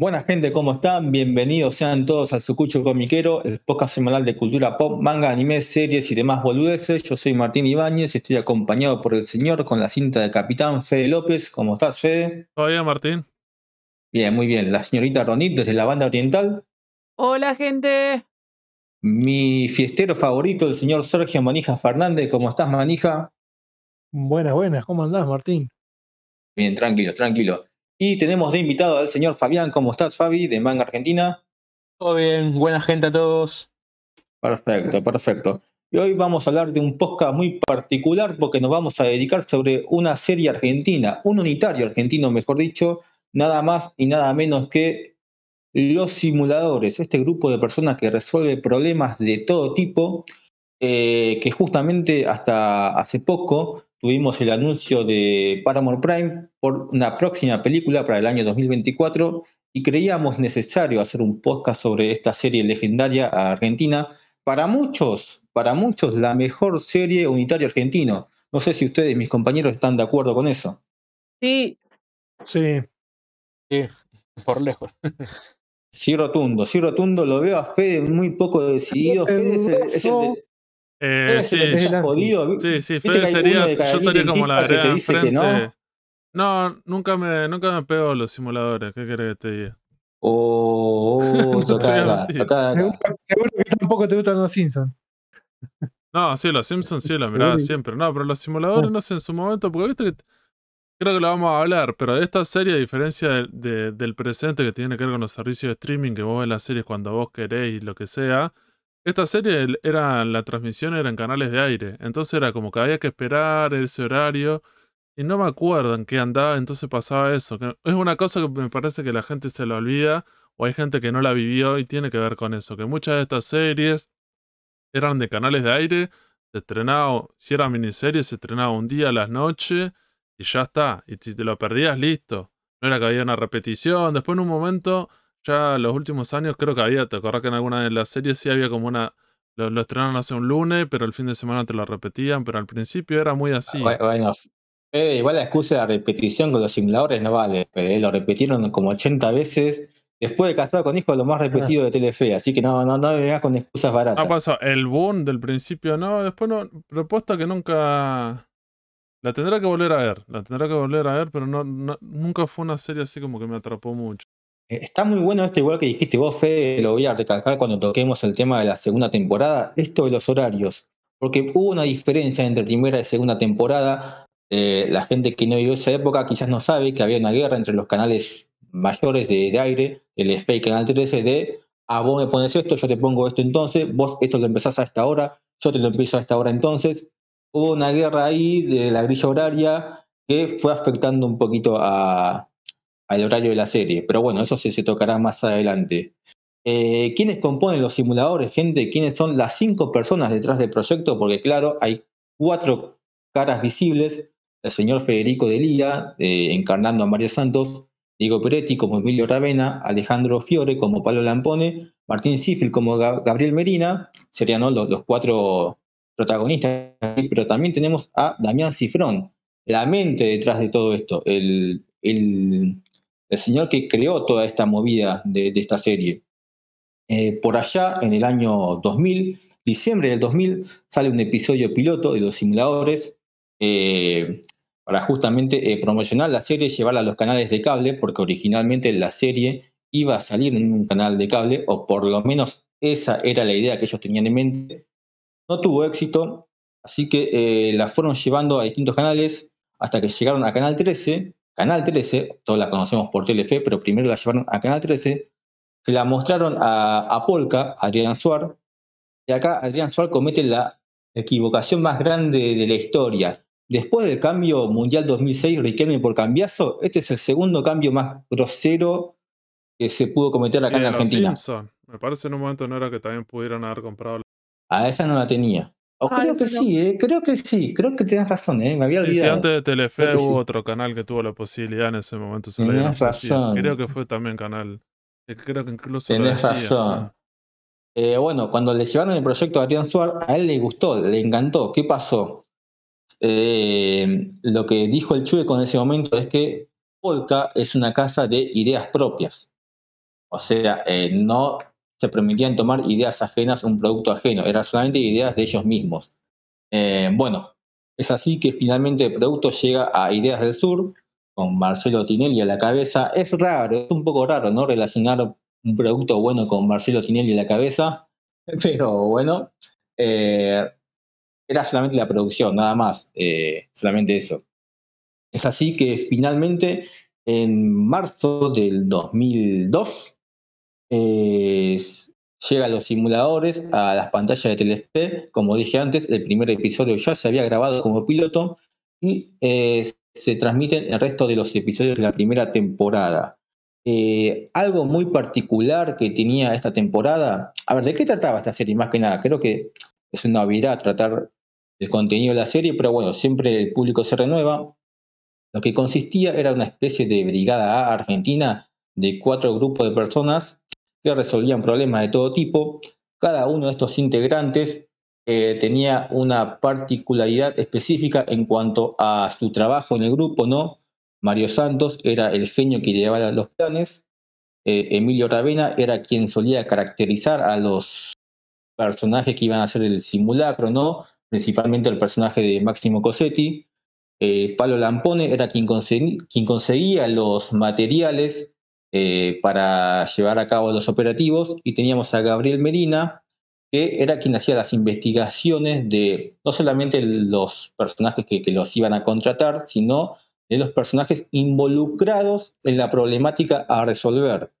Buenas gente, ¿cómo están? Bienvenidos sean todos al Sucucho Comiquero, el podcast semanal de cultura pop, manga, anime, series y demás boludeces. Yo soy Martín Ibáñez y estoy acompañado por el señor con la cinta de capitán Fede López. ¿Cómo estás, Fede? ¿Todo bien, Martín? Bien, muy bien. La señorita Ronit desde la banda oriental. Hola, gente. Mi fiestero favorito, el señor Sergio Manija Fernández. ¿Cómo estás, Manija? Buenas, buenas. ¿Cómo andás, Martín? Bien, tranquilo, tranquilo. Y tenemos de invitado al señor Fabián. ¿Cómo estás, Fabi, de Manga Argentina? Todo bien, buena gente a todos. Perfecto, perfecto. Y hoy vamos a hablar de un podcast muy particular porque nos vamos a dedicar sobre una serie argentina, un unitario argentino, mejor dicho, nada más y nada menos que los simuladores, este grupo de personas que resuelve problemas de todo tipo, eh, que justamente hasta hace poco tuvimos el anuncio de Paramount Prime por una próxima película para el año 2024 y creíamos necesario hacer un podcast sobre esta serie legendaria argentina. Para muchos, para muchos, la mejor serie unitaria argentino. No sé si ustedes, mis compañeros, están de acuerdo con eso. Sí. Sí. Sí, por lejos. Sí, rotundo, sí, rotundo. Lo veo a Fede muy poco decidido. Fede es el, es el de, Eh, sí, jodido. sí, sí, Viste Fede sería. Yo estaría como la que te dice que no. No, nunca me, nunca me pego los simuladores. ¿Qué querés que te diga? Oh, oh, acá, acá. Seguro, que tampoco te gustan los Simpsons. No, sí, los Simpsons sí los miraba siempre. No, pero los simuladores Oh. no sé en su momento, porque viste que. Creo que lo vamos a hablar, pero de esta serie, a diferencia del- de- del presente que tiene que ver con los servicios de streaming, que vos ves las series cuando vos querés y lo que sea, esta serie era, la transmisión era en canales de aire. Entonces era como que había que esperar ese horario. Y no me acuerdo en qué andaba, entonces pasaba eso. que es una cosa que me parece que la gente se la olvida, o hay gente que no la vivió y tiene que ver con eso. Que muchas de estas series eran de canales de aire, se estrenaba, si era miniserie, se estrenaba un día a las noches y ya está. Y si te lo perdías, listo. No era que había una repetición. Después en un momento, ya en los últimos años, creo que había, te acordás que en alguna de las series sí había como una. Lo, lo estrenaron hace un lunes, pero el fin de semana te lo repetían, pero al principio era muy así. Bu- Bueno, Fede, igual la excusa de la repetición con los simuladores no vale. Fede, lo repitieron como 80 veces. Después de casado con hijo, lo más repetido de Telefe. Así que no, no, no vengas con excusas No baratas. pasó, el boom del principio no, después no, propuesta que nunca. La tendrá que volver a ver, la tendrá que volver a ver, pero no, no- nunca fue una serie así como que me atrapó mucho. Eh, Está muy bueno esto, igual que dijiste vos, Fede, lo voy a recalcar cuando toquemos el tema de la segunda temporada, esto de los horarios. Porque hubo una diferencia entre primera y segunda temporada. Eh, la gente que no vivió esa época quizás no sabe que había una guerra entre los canales mayores de, aire, el y Canal 13, de, ah, vos me pones esto, yo te pongo esto entonces, vos esto lo empezás a esta hora, yo te lo empiezo a esta hora entonces. Hubo una guerra ahí de la grilla horaria que fue afectando un poquito a, al horario de la serie. Pero bueno, eso se, se tocará más adelante. Eh, ¿Quiénes componen los simuladores, gente? ¿Quiénes son las cinco personas detrás del proyecto? Porque claro, hay cuatro caras visibles. El señor Federico Delía, eh, encarnando a Mario Santos, Diego Peretti como Emilio Ravena, Alejandro Fiore como Pablo Lampone, Martín Sifil como Ga- Gabriel Merina, serían los, los cuatro protagonistas, pero también tenemos a Damián Cifrón, la mente detrás de todo esto, el, el, el señor que creó toda esta movida de, de esta serie. Eh, por allá, en el año 2000, diciembre del 2000, sale un episodio piloto de los simuladores eh, para justamente eh, promocionar la serie y llevarla a los canales de cable, porque originalmente la serie iba a salir en un canal de cable, o por lo menos esa era la idea que ellos tenían en mente. No tuvo éxito, así que eh, la fueron llevando a distintos canales hasta que llegaron a Canal 13. Canal 13, todos la conocemos por Telefe, pero primero la llevaron a Canal 13, se la mostraron a, a Polka, a Adrián Suar, y acá Adrián Suar comete la equivocación más grande de la historia. Después del cambio mundial 2006, Riquelme por cambiazo, este es el segundo cambio más grosero que se pudo cometer acá en los Argentina. Simpson, me parece en un momento no era que también pudieran haber comprado. A esa no la tenía. O Ay, creo que pero- sí, eh, creo que sí, creo que tenés razón, eh, me había Sí, sí, olvidado. antes de Telefe Creo hubo sí. otro canal que tuvo la posibilidad en ese momento. se razón. Creo que fue también canal. eh, Creo que incluso decía, razón. ¿no? Eh, bueno, cuando le llevaron el proyecto a Adrián Suar, a él le gustó, le encantó. ¿Qué pasó? Eh, lo que dijo el Chueco en ese momento es que Polka es una casa de ideas propias. O sea, eh, no se permitían tomar ideas ajenas un producto ajeno, eran solamente ideas de ellos mismos. Eh, bueno, es así que finalmente el producto llega a Ideas del Sur, con Marcelo Tinelli a la cabeza. Es raro, es un poco raro, ¿no? Relacionar un producto bueno con Marcelo Tinelli a la cabeza, pero bueno, eh, era solamente la producción, nada más, eh, solamente eso. Es así que finalmente, en marzo del 2002, eh, llega a los simuladores, a las pantallas de Telefe. Como dije antes, el primer episodio ya se había grabado como piloto y eh, se transmiten el resto de los episodios de la primera temporada. Eh, algo muy particular que tenía esta temporada. A ver, ¿de qué trataba esta serie? Más que nada, creo que es una novedad tratar el contenido de la serie, pero bueno, siempre el público se renueva. Lo que consistía era una especie de brigada A argentina de cuatro grupos de personas que resolvían problemas de todo tipo. Cada uno de estos integrantes eh, tenía una particularidad específica en cuanto a su trabajo en el grupo, ¿no? Mario Santos era el genio que llevaba los planes. Eh, Emilio Ravena era quien solía caracterizar a los personajes que iban a hacer el simulacro, ¿no? Principalmente el personaje de Máximo Cosetti. Eh, Palo Lampone era quien conseguía los materiales eh, para llevar a cabo los operativos y teníamos a Gabriel Medina, que era quien hacía las investigaciones de no solamente los personajes que, los iban a contratar, sino de los personajes involucrados en la problemática a resolver.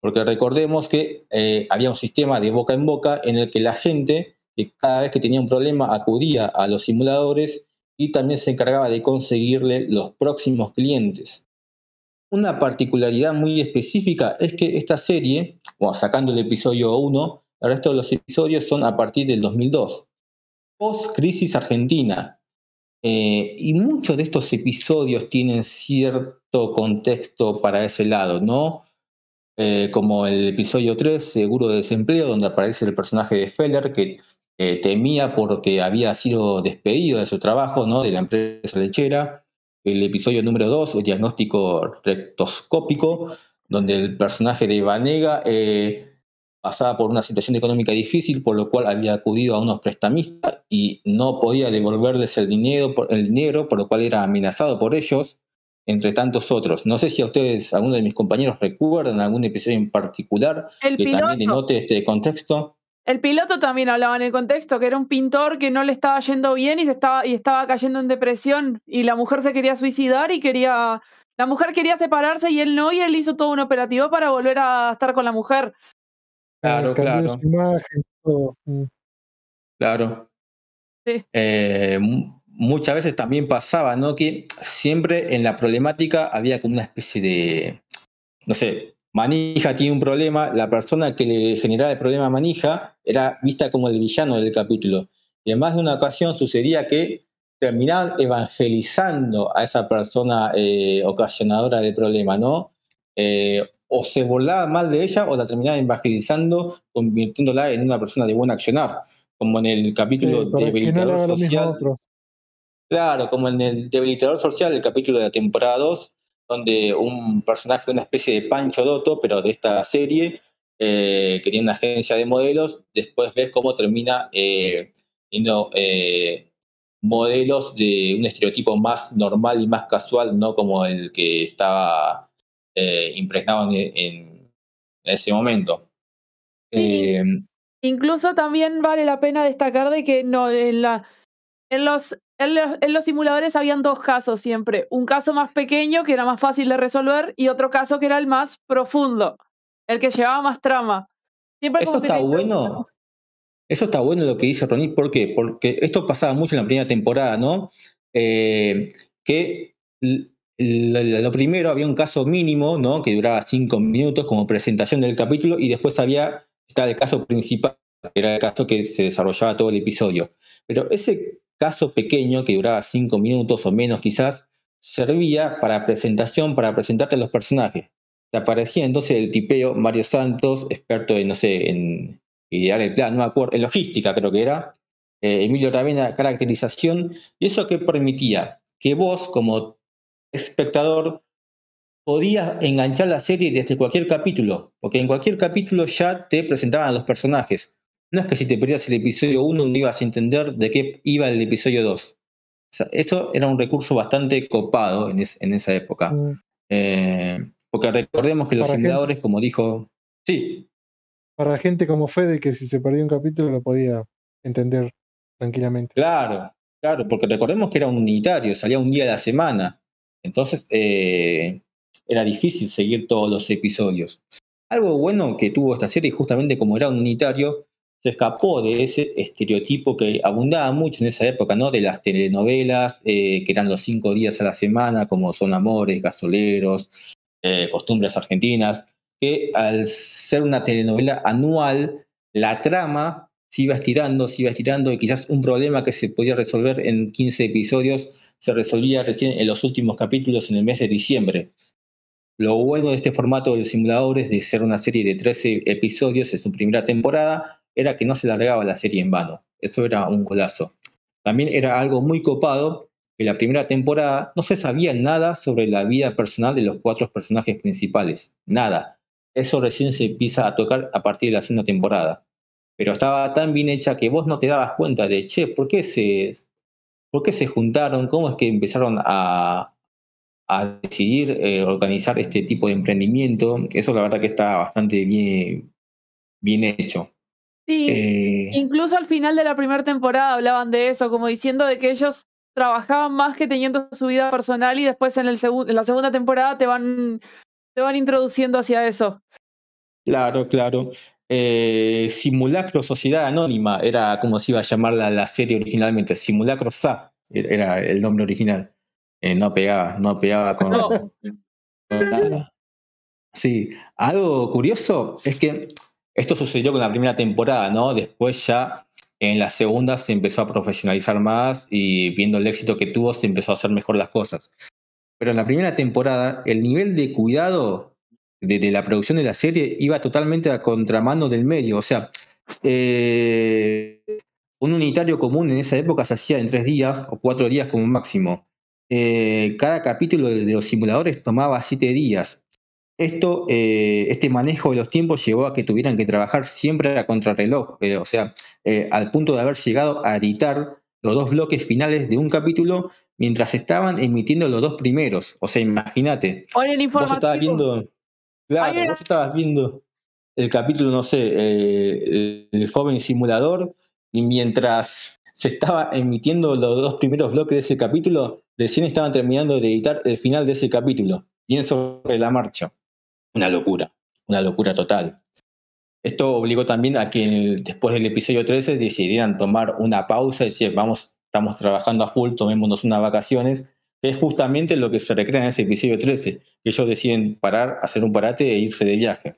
Porque recordemos que eh, había un sistema de boca en boca en el que la gente, cada vez que tenía un problema, acudía a los simuladores y también se encargaba de conseguirle los próximos clientes. Una particularidad muy específica es que esta serie, o sacando el episodio 1, el resto de los episodios son a partir del 2002, post-crisis argentina. Eh, y muchos de estos episodios tienen cierto contexto para ese lado, ¿no? Eh, como el episodio 3, Seguro de Desempleo, donde aparece el personaje de Feller que eh, temía porque había sido despedido de su trabajo, ¿no? De la empresa lechera el episodio número 2, el diagnóstico rectoscópico, donde el personaje de Vanega eh, pasaba por una situación económica difícil, por lo cual había acudido a unos prestamistas y no podía devolverles el dinero, el dinero, por lo cual era amenazado por ellos, entre tantos otros. No sé si a ustedes, alguno de mis compañeros, recuerdan algún episodio en particular que también denote este contexto. El piloto también hablaba en el contexto, que era un pintor que no le estaba yendo bien y, se estaba, y estaba cayendo en depresión y la mujer se quería suicidar y quería... La mujer quería separarse y él no, y él hizo todo un operativo para volver a estar con la mujer. Claro, claro. Imagen, todo. Mm. Claro. Sí. Eh, muchas veces también pasaba, ¿no? Que siempre en la problemática había como una especie de, no sé, Manija tiene un problema, la persona que le generaba el problema a Manija era vista como el villano del capítulo. Y en más de una ocasión sucedía que terminaban evangelizando a esa persona eh, ocasionadora del problema, ¿no? Eh, o se burlaba mal de ella o la terminaban evangelizando, convirtiéndola en una persona de buen accionar, como en el capítulo de debilitador social. Claro, como en el debilitador social, el capítulo de la temporada 2, donde un personaje, una especie de Pancho Dotto, pero de esta serie, eh, que tiene una agencia de modelos, después ves cómo termina eh, eh, modelos de un estereotipo más normal y más casual, no como el que estaba eh, impregnado en, ese momento. Incluso también vale la pena destacar de que no, en, la, en los en los, simuladores habían dos casos siempre. Un caso más pequeño, que era más fácil de resolver, y otro caso que era el más profundo, el que llevaba más trama. Eso está bueno. Eso está bueno lo que dice Ronnie. ¿Por qué? Porque esto pasaba mucho en la primera temporada, ¿no? Eh, que lo primero había un caso mínimo, ¿no? Que duraba cinco minutos como presentación del capítulo, y después había, estaba el caso principal, que era el caso que se desarrollaba todo el episodio. Pero ese caso pequeño que duraba cinco minutos o menos quizás, servía para presentación, para presentarte a los personajes. Te aparecía entonces el tipeo Mario Santos, experto en, no sé, en idear el plan, no me acuerdo, en logística creo que era, eh, Emilio Ravena, caracterización, y eso que permitía que vos como espectador podías enganchar la serie desde cualquier capítulo, porque en cualquier capítulo ya te presentaban los personajes. No es que si te perdías el episodio 1 no ibas a entender de qué iba el episodio 2. O sea, eso era un recurso bastante copado en, es- en esa época. Mm, Eh, porque recordemos que los simuladores, como dijo, sí, Para gente como Fede, que si se perdía un capítulo lo podía entender tranquilamente. claro, claro, porque recordemos que era un unitario, salía un día a la semana. Entonces eh, era difícil seguir todos los episodios. Algo bueno que tuvo esta serie, justamente como era un unitario, se escapó de ese estereotipo que abundaba mucho en esa época, ¿no? De las telenovelas, eh, que eran los cinco días a la semana, como Son Amores, Gasoleros, eh, Costumbres Argentinas, que al ser una telenovela anual, la trama se iba estirando, se iba estirando, y quizás un problema que se podía resolver en 15 episodios se resolvía recién en los últimos capítulos en el mes de diciembre. Lo bueno de este formato de los simuladores, de ser una serie de 13 episodios en su primera temporada, era que no se largaba la serie en vano. Eso era un golazo. También era algo muy copado que la primera temporada no se sabía nada sobre la vida personal de los cuatro personajes principales. Nada. Eso recién se empieza a tocar a partir de la segunda temporada. Pero estaba tan bien hecha que vos no te dabas cuenta de, che, ¿por qué se, por qué se juntaron? ¿Cómo es que empezaron a, a decidir eh, organizar este tipo de emprendimiento? Eso la verdad que está bastante bien, bien hecho. Sí, Eh, incluso al final de la primera temporada hablaban de eso, como diciendo de que ellos trabajaban más que teniendo su vida personal y después en, el en la segunda temporada te van, te van introduciendo hacia eso. Claro, claro. Eh, Simulacro Sociedad Anónima era como se iba a llamar la, la serie originalmente. Simulacro SA era el nombre original. Eh, no pegaba, no pegaba con, No. con nada. Sí, algo curioso es que esto sucedió con la primera temporada, ¿no? Después ya en la segunda se empezó a profesionalizar más y viendo el éxito que tuvo se empezó a hacer mejor las cosas. Pero en la primera temporada el nivel de cuidado de, la producción de la serie iba totalmente a contramano del medio. O sea, eh, un unitario común en esa época se hacía en tres días o cuatro días como máximo. Eh, cada capítulo de los simuladores tomaba siete días. Esto, eh, este manejo de los tiempos llevó a que tuvieran que trabajar siempre a contrarreloj, eh, o sea, eh, al punto de haber llegado a editar los dos bloques finales de un capítulo mientras estaban emitiendo los dos primeros. O sea, imagínate, en vos estabas viendo, claro, una- vos estabas viendo el capítulo, no sé, eh, el joven simulador, y mientras se estaba emitiendo los dos primeros bloques de ese capítulo, recién estaban terminando de editar el final de ese capítulo, bien sobre la marcha. Una locura, una locura total. Esto obligó también a que después del episodio 13 decidieran tomar una pausa y decir, vamos, estamos trabajando a full, tomémonos unas vacaciones, es justamente lo que se recrea en ese episodio 13, que ellos deciden parar, hacer un parate e irse de viaje.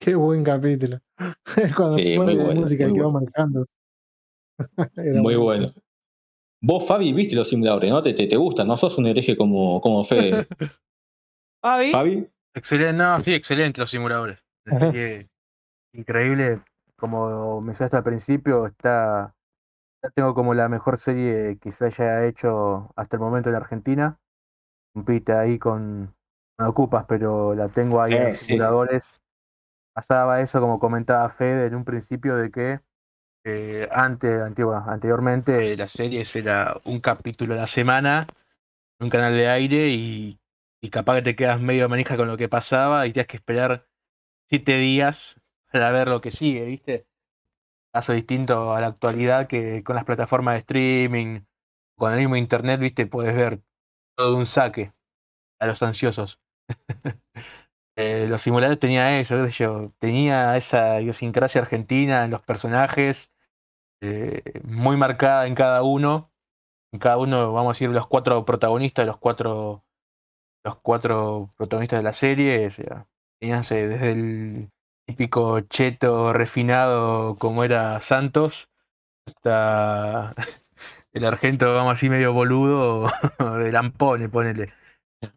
Qué buen capítulo. Cuando Sí, muy la bueno, música muy que va bueno. Era Muy bueno. Vos, Fabi, viste los simuladores, ¿no? Te, te, te gustan, no sos un hereje como, como Fede. Fabi, Fabi, Excelente, no, sí, excelente los simuladores. Ajá. serie increíble. Como mencionaste al principio, está. Tengo como la mejor serie que se haya hecho hasta el momento en Argentina. Compite ahí con, con Ocupas, pero la tengo ahí en los sí, sí. simuladores. Pasaba eso, como comentaba Fede en un principio, de que eh, antes, antigua- anteriormente la serie era un capítulo a la semana, un canal de aire y, y capaz que te quedas medio manija con lo que pasaba y tienes que esperar siete días para ver lo que sigue, ¿viste? Caso distinto a la actualidad que con las plataformas de streaming, con el mismo internet, ¿viste? Puedes ver todo un saque a los ansiosos. Eh, los simuladores tenía eso, yo, tenía esa idiosincrasia argentina en los personajes, eh, muy marcada en cada uno. En cada uno, vamos a decir, los cuatro protagonistas, los cuatro, los cuatro protagonistas de la serie, o sea, tenían ese- desde el típico cheto refinado como era Santos, hasta el argento, vamos a decir, medio boludo de Lampone, ponele.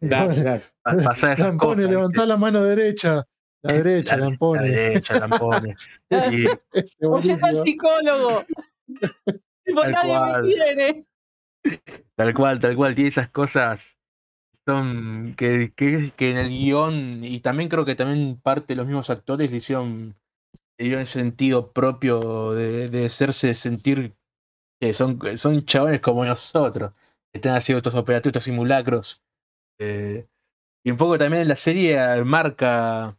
Lampone, levantá la mano derecha. La derecha, La- Lampone. La derecha, Lampone. Ese oyendo al psicólogo. Tal nadie cual. me quiere. Tal cual, tal cual, tiene esas cosas son que, que, que en el guion, y también creo que también parte de los mismos actores le hicieron, le dieron el sentido propio de, de hacerse sentir que son, son chabones como nosotros, que están haciendo estos operativos, estos simulacros. Eh, y un poco también la serie marca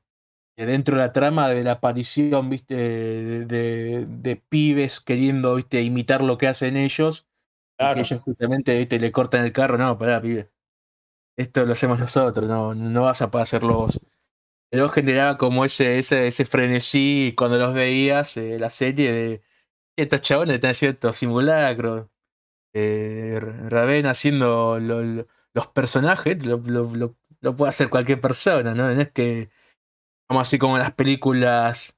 dentro de la trama de la aparición, viste, de, de, de pibes queriendo, viste, imitar lo que hacen ellos. y que ellos justamente, viste, le cortan el carro, no, pará, pibe. Esto lo hacemos nosotros, no, no vas a poder hacerlo vos. Pero generaba como ese, ese, ese frenesí cuando los veías, eh, la serie de estos chabones están haciendo simulacros. Eh, Raven haciendo lo- lo- los personajes, lo, lo, puede hacer cualquier persona, ¿no? No es que, como así como las películas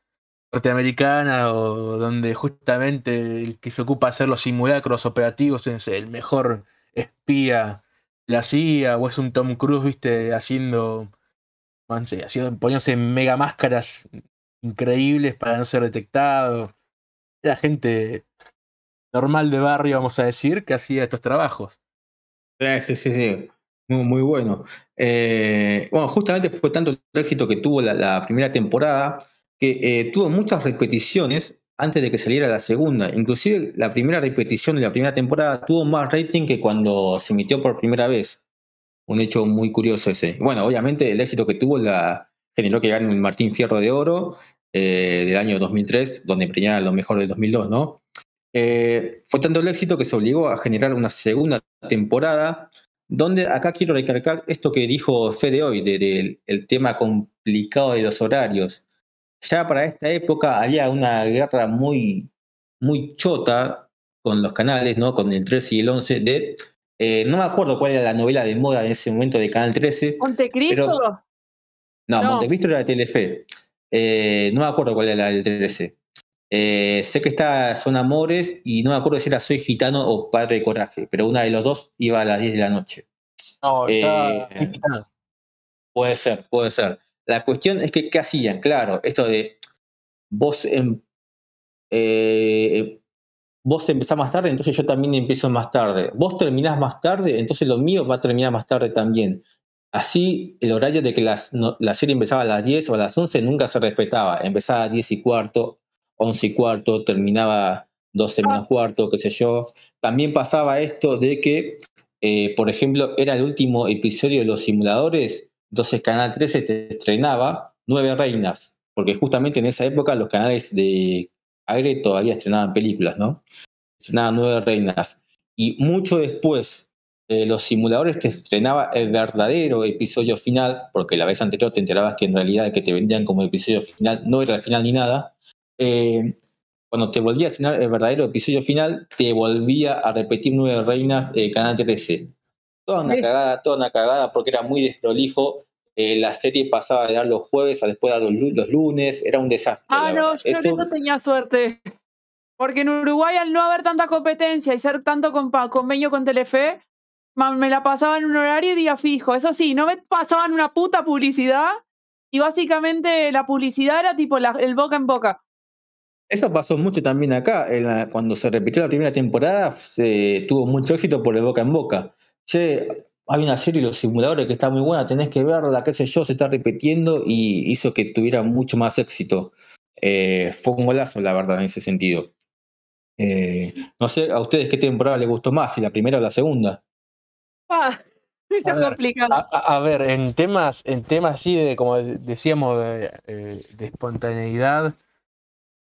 norteamericanas o donde justamente el que se ocupa de hacer los simulacros operativos es el mejor espía la CIA o es un Tom Cruise, viste, haciendo, no sé, haciendo poniéndose mega máscaras increíbles para no ser detectado. Era gente normal de barrio, vamos a decir, que hacía estos trabajos. Sí, sí, sí. Muy, muy bueno. Eh, bueno, justamente fue tanto el éxito que tuvo la, la primera temporada que eh, tuvo muchas repeticiones antes de que saliera la segunda. Inclusive la primera repetición de la primera temporada tuvo más rating que cuando se emitió por primera vez. Un hecho muy curioso ese. Bueno, obviamente el éxito que tuvo la generó que gane el Martín Fierro de Oro eh, del año 2003, donde premiaba lo mejor del 2002, ¿no? Eh, fue tanto el éxito que se obligó a generar una segunda temporada, donde acá quiero recalcar esto que dijo Fede hoy, del de, el tema complicado de los horarios. Ya para esta época había una guerra muy, muy chota con los canales, ¿no? Con el 13 y el 11, de... Eh, no me acuerdo cuál era la novela de moda en ese momento de Canal 13. ¿Montecristo? Pero, no, No. Montecristo era de Telefe. Eh, no me acuerdo cuál era la del 13. Eh, sé que está Son Amores y no me acuerdo si era Soy Gitano o Padre de Coraje, pero una de los dos iba a las 10 de la noche. No, está Eh, mexicano. Puede ser, puede ser. La cuestión es que, ¿qué hacían? Claro, esto de vos, em- eh, vos empezás más tarde, entonces yo también empiezo más tarde. Vos terminás más tarde, entonces lo mío va a terminar más tarde también. Así, el horario de que las, no- la serie empezaba a las 10 o a las 11 nunca se respetaba. Empezaba a 10 y cuarto, 11 y cuarto, terminaba 12 menos cuarto, qué sé yo. También pasaba esto de que, eh, por ejemplo, era el último episodio de los simuladores, entonces Canal 13 te estrenaba Nueve Reinas, porque justamente en esa época los canales de aire todavía estrenaban películas, ¿no? Estrenaban Nueve Reinas. Y mucho después de los simuladores te estrenaba el verdadero episodio final, porque la vez anterior te enterabas que en realidad el que te vendían como episodio final no era el final ni nada. Eh, cuando te volvía a estrenar el verdadero episodio final, te volvía a repetir Nueve Reinas eh, Canal 13. Toda una cagada, toda una cagada, porque era muy desprolijo. Eh, la serie pasaba de dar los jueves a después de dar los, lu- los lunes, era un desastre. Ah, no, yo Esto- eso tenía suerte. Porque en Uruguay, al no haber tanta competencia y ser tanto convenio con Telefe, me la pasaba en un horario y día fijo. Eso sí, no me pasaban una puta publicidad y básicamente la publicidad era tipo la- el boca en boca. Eso pasó mucho también acá. en la- cuando se repitió la primera temporada, se tuvo mucho éxito por el boca en boca. Che, hay una serie de los simuladores que está muy buena, tenés que verla, qué sé yo, se está repitiendo y hizo que tuviera mucho más éxito. Eh, fue un golazo, la verdad, en ese sentido. Eh, no sé, ¿a ustedes qué temporada les gustó más? ¿Si la primera o la segunda? Ah, está A ver, complicado. A, a- a ver, en temas, en temas así de, como de- decíamos, de, eh, de espontaneidad,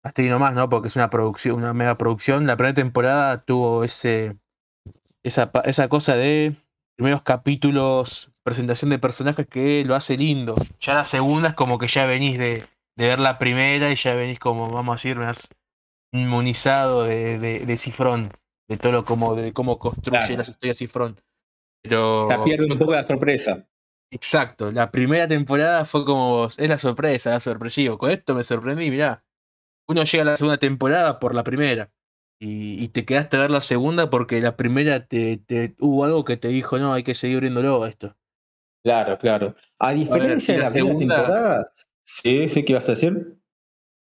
hasta ahí nomás, ¿no? Porque es una producción, una mega producción. La primera temporada tuvo ese, esa, esa cosa de primeros capítulos, presentación de personajes que lo hace lindo. Ya la segunda es como que ya venís de, de ver la primera y ya venís como, vamos a decir, más inmunizado de, de, de Cifrón, de todo lo como, de cómo construye Claro. las historias Cifrón. Pero Ya pierde un poco la sorpresa. Exacto, la primera temporada fue como, es la sorpresa, la sorpresivo. Con esto me sorprendí, mirá. Uno llega a la segunda temporada por la primera y, y te quedaste a ver la segunda porque la primera te, te hubo algo que te dijo, no, hay que seguir viéndolo esto. Claro, claro. A diferencia de la la primera segunda- temporada, sí, sí, ¿qué ibas a decir?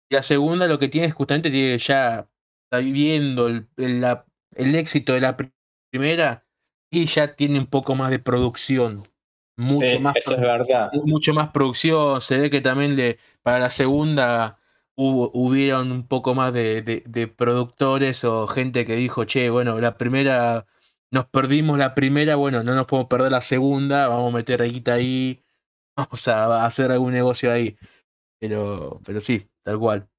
Y la segunda lo que tiene es justamente tiene ya está viviendo el, el- la- el éxito de la pri- primera y ya tiene un poco más de producción. mucho Sí, más eso es verdad. mucho más producción. Se ve que también le, para la segunda hubo, hubieron un poco más de, de- productores o gente que dijo, che, bueno, la primera, nos perdimos la primera, bueno, no nos podemos perder la segunda, vamos a meter guita ahí, vamos a hacer algún negocio ahí. Pero, pero sí, tal cual.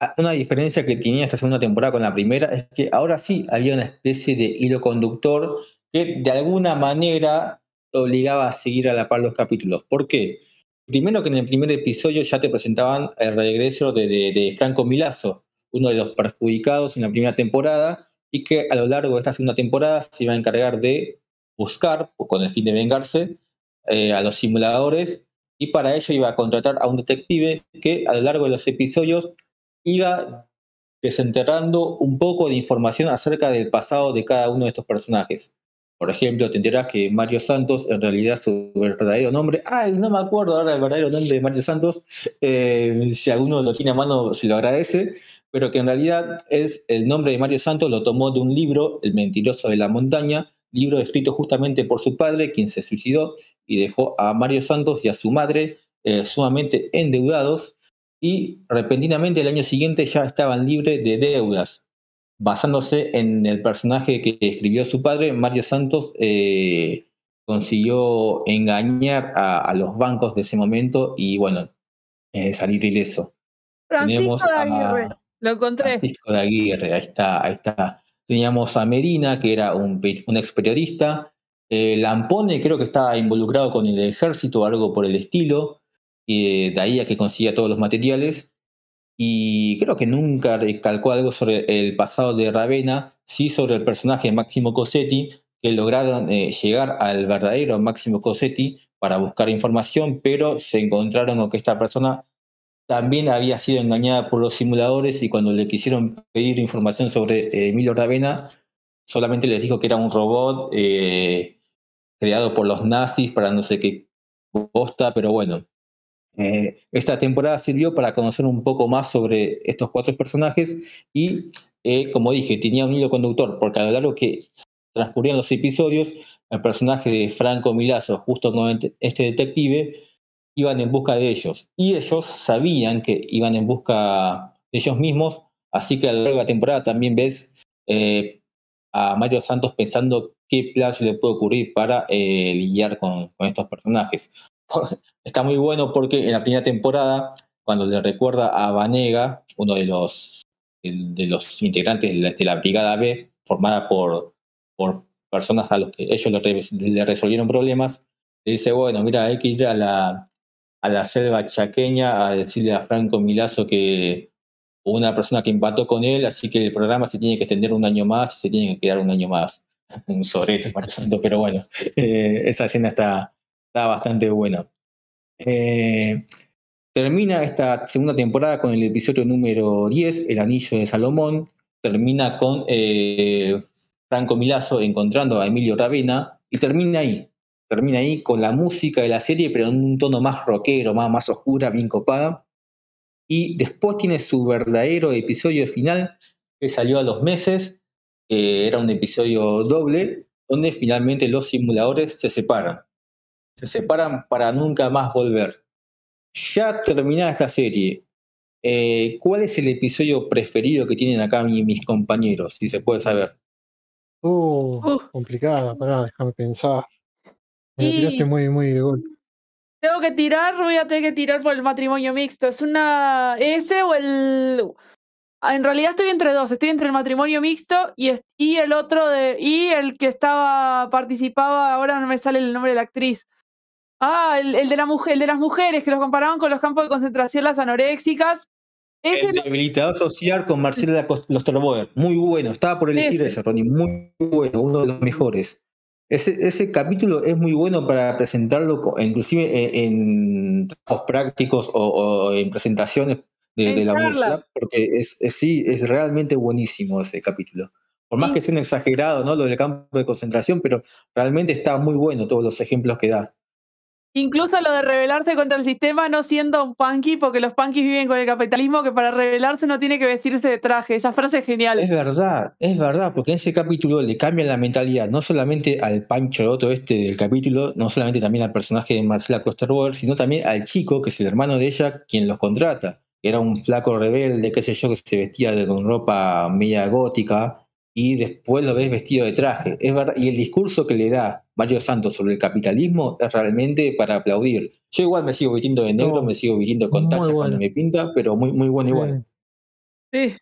Ah, Una diferencia que tenía esta segunda temporada con la primera es que ahora sí había una especie de hilo conductor que de alguna manera obligaba a seguir a la par los capítulos. ¿Por qué? Primero que en el primer episodio ya te presentaban el regreso de, Franco Milazzo, uno de los perjudicados en la primera temporada, y que a lo largo de esta segunda temporada se iba a encargar de buscar, con el fin de vengarse, eh, a los simuladores, y para ello iba a contratar a un detective que a lo largo de los episodios iba desenterrando un poco de información acerca del pasado de cada uno de estos personajes. Por ejemplo, te que Mario Santos, en realidad su verdadero nombre, ay, no me acuerdo ahora el verdadero nombre de Mario Santos, eh, si alguno lo tiene a mano se lo agradece, pero que en realidad es el nombre de Mario Santos, lo tomó de un libro, El mentiroso de la montaña, libro escrito justamente por su padre, quien se suicidó y dejó a Mario Santos y a su madre eh, sumamente endeudados. Y repentinamente el año siguiente ya estaban libres de deudas. Basándose en el personaje que escribió su padre, Mario Santos eh, consiguió engañar a, a los bancos de ese momento y bueno, eh, salir ileso. Francisco de a- Aguirre. Lo encontré. Francisco de Aguirre, ahí está, ahí está. Teníamos a Medina, que era un, un ex periodista. Eh, Lampone creo que estaba involucrado con el ejército o algo por el estilo. Y de ahí a que consiga todos los materiales. Y creo que nunca recalcó algo sobre el pasado de Ravena, sí sobre el personaje Máximo Cosetti, que lograron eh, llegar al verdadero Máximo Cosetti para buscar información, pero se encontraron con que esta persona también había sido engañada por los simuladores y cuando le quisieron pedir información sobre eh, Emilio Ravena, solamente les dijo que era un robot eh, creado por los nazis para no sé qué costa, pero bueno. Eh, esta temporada sirvió para conocer un poco más sobre estos cuatro personajes y, eh, como dije, tenía un hilo conductor, porque a lo largo que transcurrían los episodios, el personaje de Franco Milazzo, justo con este detective, iban en busca de ellos. Y ellos sabían que iban en busca de ellos mismos, así que a lo largo de la temporada también ves eh, a Mario Santos pensando qué plan le puede ocurrir para lidiar con estos personajes. Está muy bueno porque en la primera temporada, cuando le recuerda a Vanega, uno de los, de los integrantes de la, Brigada B, formada por, por personas a los que ellos le, resolvieron problemas, le dice, bueno, mira, hay que ir a la, a la selva chaqueña a decirle a Franco Milazzo que una persona que empató con él, así que el programa se tiene que extender un año más, se tiene que quedar un año más. Un sobrete, Santo, pero bueno, eh, esa escena está, está bastante buena. Eh, termina esta segunda temporada con el episodio número 10, El Anillo de Salomón. Termina con eh, Franco Milazzo encontrando a Emilio Ravena y termina ahí. Termina ahí con la música de la serie, pero en un tono más rockero, más, más oscura, bien copada. Y después tiene su verdadero episodio final, que salió a los meses. Era un episodio doble, donde finalmente los simuladores se separan. Se separan para nunca más volver. Ya terminada esta serie, eh, ¿cuál es el episodio preferido que tienen acá mi, mis compañeros? Si se puede saber. Uh, complicada, pará, déjame pensar. Me Y- tiraste muy, muy de golpe. Tengo que tirar, voy a tener que tirar por el matrimonio mixto. Es una. Ese o el. En realidad estoy entre dos. Estoy entre el matrimonio mixto y, es- y el otro de. Y el que estaba. participaba. Ahora no me sale el nombre de la actriz. Ah, el, el de la mujer, el de las mujeres, que los comparaban con los campos de concentración, las anoréxicas. Ese El debilitador social con Marcela Losterboer. Muy bueno. Estaba por elegir Ese. Ronnie. Muy bueno. Uno de los mejores. Ese, ese capítulo es muy bueno para presentarlo, inclusive en, en trabajos prácticos o, o en presentaciones de, En de la universidad, porque es, es- sí, es realmente buenísimo ese capítulo. Por más Sí. que sea un exagerado, ¿no? Lo del campo de concentración, pero realmente está muy bueno todos los ejemplos que da. Incluso lo de rebelarse contra el sistema no siendo un punky, porque los punkies viven con el capitalismo, que para rebelarse no tiene que vestirse de traje. Esa frase es genial. Es verdad, es verdad, porque en ese capítulo le cambian la mentalidad, no solamente al Pancho Otto este del capítulo, no solamente también al personaje de Marcela Klosterboer, sino también al chico, que es el hermano de ella, quien los contrata. Era un flaco rebelde, qué sé yo, que se vestía con ropa media gótica, y después lo ves vestido de traje. Es verdad, y el discurso que le da Mario Santos sobre el capitalismo es realmente para aplaudir. Yo igual me sigo vistiendo de negro, No, me sigo vistiendo con tachas bueno. cuando me pinta, pero muy, muy bueno igual. Sí,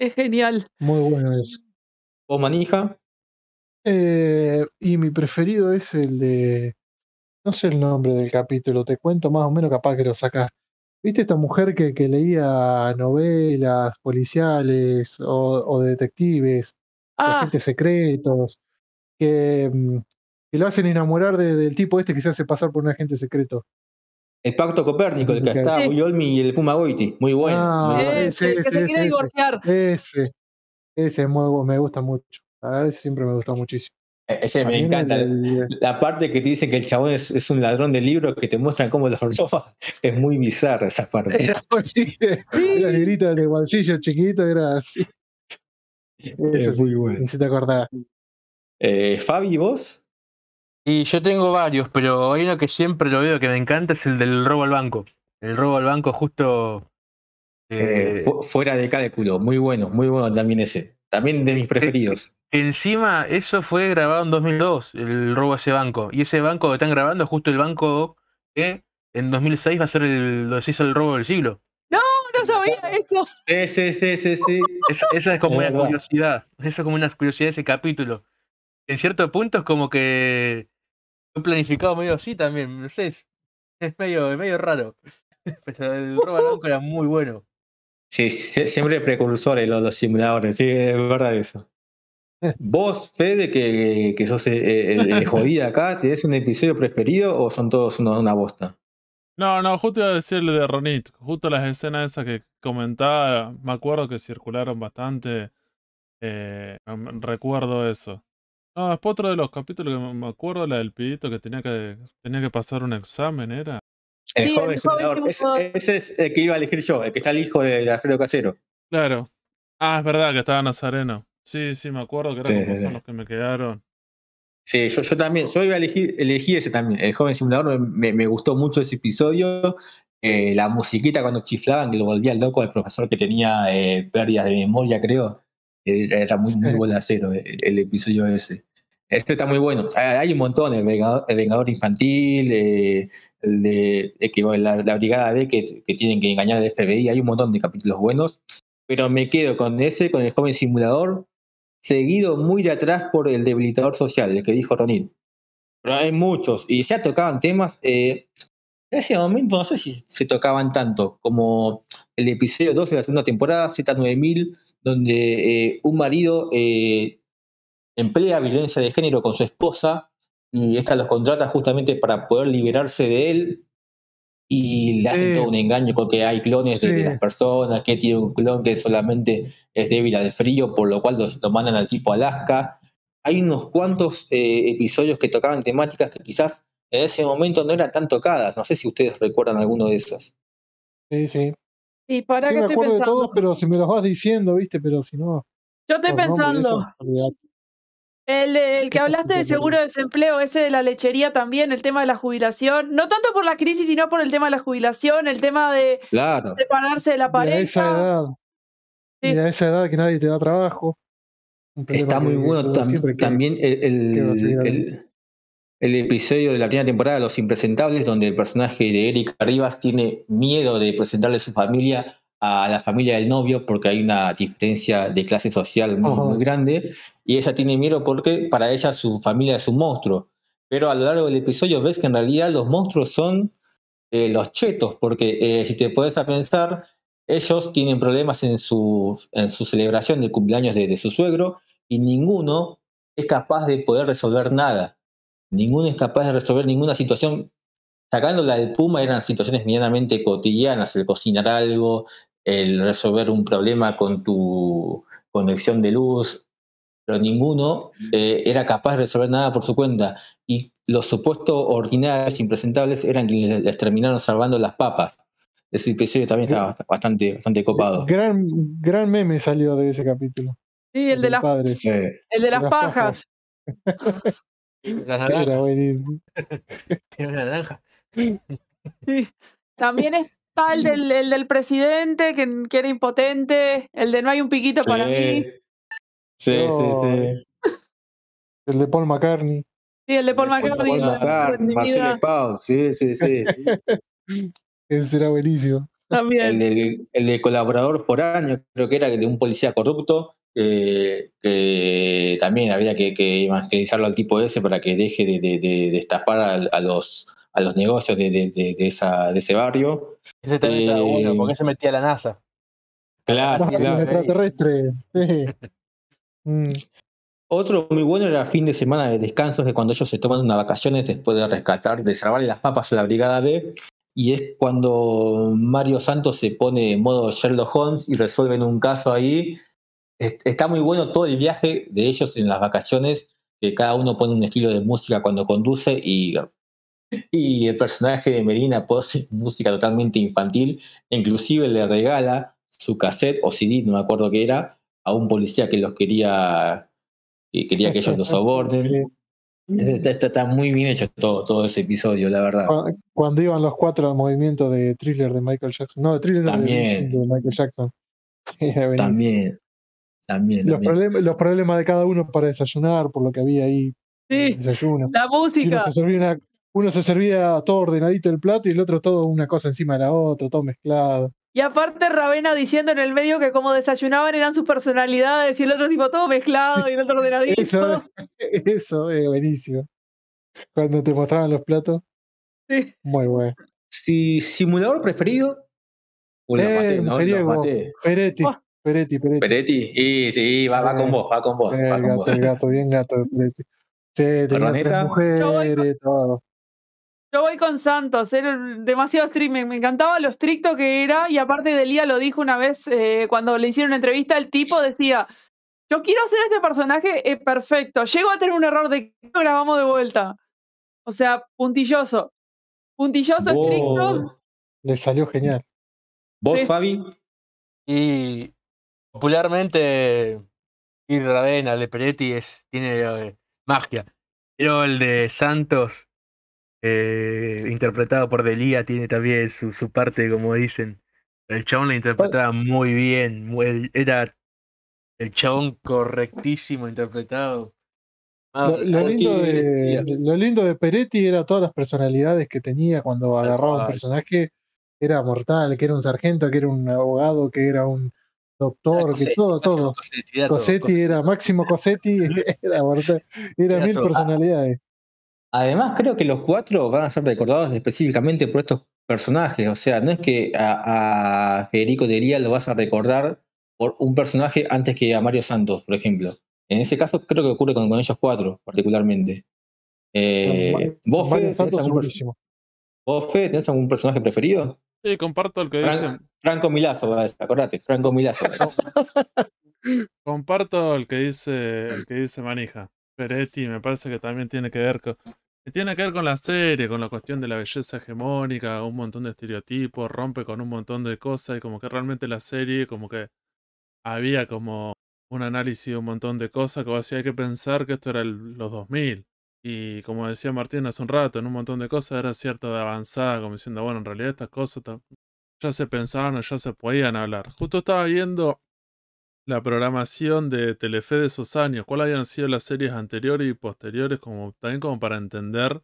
es genial. muy bueno eso. ¿O manija? Eh, y mi preferido es el de. No sé el nombre del capítulo, te cuento más o menos, capaz que lo sacas. ¿Viste esta mujer que, que leía novelas policiales o, o de detectives, de Ah, agentes secretos, que, mm, que lo hacen enamorar de- del tipo este que se hace pasar por un agente secreto? El Pacto Copérnico, el que Sí. está Sí. Olmi y el Puma Goiti. Muy bueno. Ah, muy bueno. ese, sí, que sí, se sí, quiere sí. divorciar. Ese, ese es muy me gusta mucho. La verdad, ese siempre me gusta muchísimo. E- Ese me el encanta. La parte que te dicen que el chabón es, es un ladrón de libros que te muestran cómo los roba. Es muy bizarra esa parte. Era Las libritas de bolsillo chiquito, era así. Eso Es sí, muy bueno. si te acordás. Eh, Fabi, ¿vos? Y yo tengo varios, pero hay uno que siempre lo veo que me encanta, es el del robo al banco. El robo al banco justo... Eh, eh, fu- fuera de cálculo. Muy bueno, muy bueno también ese. También de mis preferidos. Encima, eso fue grabado en 2002, el robo a ese banco. Y ese banco que están grabando es justo el banco que en 2006 va a ser el, donde se hizo el robo del siglo. No, no sabía eso. Sí, sí, sí, sí, sí. Es- esa es como Es una verdad. curiosidad. Esa es como una curiosidad de ese capítulo. En cierto punto es como que fue planificado medio así también. No sé, es, es medio, es medio raro. Pero el robo banco era muy bueno. Sí, siempre precursores los, los simuladores, sí, es verdad eso. ¿Vos, Fede, que, que sos eh, el, el jodido acá, ¿tenés un episodio preferido o son todos una, una bosta? No, no, justo iba a decirle de Ronit. Justo las escenas esas que comentaba, me acuerdo que circularon bastante. eh, recuerdo eso. No, después otro de los capítulos que me- acuerdo, la del pibito que tenía que tenía que pasar un examen, ¿era? El Sí, joven el joven simulador. Ese, es el que iba a elegir yo, el que está el hijo de Alfredo Casero. Claro. Ah, es verdad que estaba Nazareno. Sí, sí, me acuerdo que era Sí, como sí, son sí. los que me quedaron. Sí, yo, yo también, yo iba a elegir, elegí ese también, el joven simulador, me, me gustó mucho ese episodio, eh, la musiquita cuando chiflaban, que lo volvía loco al profesor que tenía eh, pérdidas de memoria, creo, era muy, muy bolacero el, el episodio ese. Este está muy bueno, hay, hay un montón, el Vengador, el Vengador Infantil, eh, el de que, la, la Brigada B que, que tienen que engañar al FBI, hay un montón de capítulos buenos, pero me quedo con ese, con el joven simulador, seguido muy de atrás por el debilitador social, el que dijo Ronin. Pero hay muchos, y ya tocaban temas. eh, en ese momento no sé si se tocaban tanto como el episodio 2 de la segunda temporada, Z9000, donde eh, un marido eh, emplea violencia de género con su esposa y esta los contrata justamente para poder liberarse de él y le hacen Sí. todo un engaño porque hay clones de, las personas, que tiene un clon que solamente es débil al frío, por lo cual los- lo mandan al tipo Alaska. Hay unos cuantos eh, episodios que tocaban temáticas que quizás en ese momento no eran tan tocadas. No sé si ustedes recuerdan alguno de esos. Sí, sí. Y para Sí, qué me estoy acuerdo de pensando. todos, pero si me los vas diciendo, ¿viste? Pero si no. Yo estoy pensando. El, el que Eso hablaste de seguro de desempleo, ese de la lechería también, el tema de la jubilación. No tanto por la crisis, sino por el tema de la jubilación, el tema de Claro. separarse de la Y a esa pareja. edad. Y a esa edad que nadie te da trabajo. Está muy que- bueno que tam- que- también el, el- que va a seguir el- episodio de la primera temporada de Los Impresentables, donde el personaje de Erika Rivas tiene miedo de presentarle a su familia a la familia del novio porque hay una diferencia de clase social muy, grande y ella tiene miedo porque para ella su familia es un monstruo. Pero a lo largo del episodio ves que en realidad los monstruos son eh, los chetos, porque eh, si te pones a pensar, ellos tienen problemas en su, en su celebración del cumpleaños de, de su suegro y ninguno es capaz de poder resolver nada. Ninguno es capaz de resolver ninguna situación. Sacándola del Puma eran situaciones medianamente cotidianas, el cocinar algo, el resolver un problema con tu conexión de luz. pero ninguno eh, era capaz de resolver nada por su cuenta. Y los supuestos ordinarios, impresentables, eran quienes les terminaron salvando las papas. Ese episodio también estaba bastante, bastante copado. Gran, gran meme salió de ese capítulo. Sí, el de, las, el de las las pajas. La Era naranja, buenísimo. tiene una naranja. Sí. También está el del, el del presidente, que, que era impotente. El de no hay un piquito para mí. Sí, sí, No, sí. El de Paul McCartney. Sí, el de Paul McCartney. Paul McCartney, Marcelo Pau, sí, sí, sí. Ese era buenísimo. el, También. de, el de colaborador foráneo, creo que era de un policía corrupto, que, que también había que, que evangelizarlo al tipo ese para que deje de, de, de- de estafar a, a los a los negocios de, de, de- de esa, de ese barrio. Ese también estaba Eh, bueno, porque se metía a la NASA. Claro, el claro. extraterrestre. Sí. Mm. Otro muy bueno era fin de semana de descanso, que cuando ellos se toman unas vacaciones después de rescatar, de salvarle las papas a la Brigada B, y es cuando Mario Santos se pone en modo Sherlock Holmes y resuelven un caso ahí. Es- Está muy bueno todo el viaje de ellos en las vacaciones, que cada uno pone un estilo de música cuando conduce y, y el personaje de Medina pone música totalmente infantil, inclusive le regala su cassette o CD, no me acuerdo qué era, a un policía que los quería que quería que ellos lo sobornen. Está, está- está muy bien hecho todo, todo ese episodio, la verdad. Cu- Cuando iban los cuatro al movimiento de thriller de Michael Jackson. No, de thriller de- También. de, Michael Jackson. También, también, Los, también. problem- los problemas de cada uno para desayunar, por lo que había ahí, Sí, desayuno. la Y uno música. se servía una- uno se servía todo ordenadito el plato y el otro todo una cosa encima de la otra, todo mezclado. Y aparte Ravena diciendo en el medio que como desayunaban eran sus personalidades y el otro tipo todo mezclado y el otro ordenadito. Eso, eso es buenísimo. Cuando te mostraban los platos, Sí. muy bueno. Si simulador preferido, Eh, maté, ¿no? Los mujeriego. maté. Peretti, Oh. Peretti, Peretti. Peretti, y sí, va, va con vos, va con vos, Eh, va el con gato, vos. el gato, bien gato de Peretti. Sí, tenía tres mujeres, todo. Yo voy con Santos, era demasiado streaming, me encantaba lo estricto que era y aparte Delia lo dijo una vez eh, cuando le hicieron una entrevista, el tipo decía, yo quiero hacer este personaje eh, perfecto, llego a tener un error de que grabamos de vuelta. O sea, puntilloso. Puntilloso, estricto. Le salió genial. vos Sí. Fabi, Y popularmente, ir Ravena, el de Peretti es, tiene eh, magia. Pero el de Santos, eh, interpretado por Delia, tiene también su, su parte, como dicen. El chabón lo interpretaba muy bien. muy- era el chabón correctísimo interpretado. Ah, Lo, lindo de, lo lindo de Peretti era todas las personalidades que tenía cuando agarraba un personaje. Era mortal, que era un sargento, que era un abogado, que era un doctor, que Cosetti, todo, todo. Cosetti, era todo. Cosetti era Máximo Cosetti, era mortal. Era Era mil todo. personalidades. Además, creo que los cuatro van a ser recordados específicamente por estos personajes. O sea, no es que a, a Federico Delia lo vas a recordar por un personaje antes que a Mario Santos, por ejemplo. En ese caso, creo que ocurre con, con ellos cuatro, particularmente. Eh, ¿Vos, Fede, tenés algún, vos, Fede, tenés algún personaje preferido? Sí, comparto el que Fran- dice. Franco Milazo, acordate, Franco Milazo. Comparto el que dice, el que dice Manija. Peretti me parece que también tiene que ver con. que tiene que ver con la serie, con la cuestión de la belleza hegemónica, un montón de estereotipos, rompe con un montón de cosas, y como que realmente la serie, como que había como un análisis de un montón de cosas que vos decías, hay que pensar que esto era el- los 2000. Y como decía Martín hace un rato, en un montón de cosas era cierto de avanzada, como diciendo, bueno, en realidad estas cosas ya se pensaban o ya se podían hablar. Justo estaba viendo la programación de Telefe de esos años, cuáles habían sido las series anteriores y posteriores, como también como para entender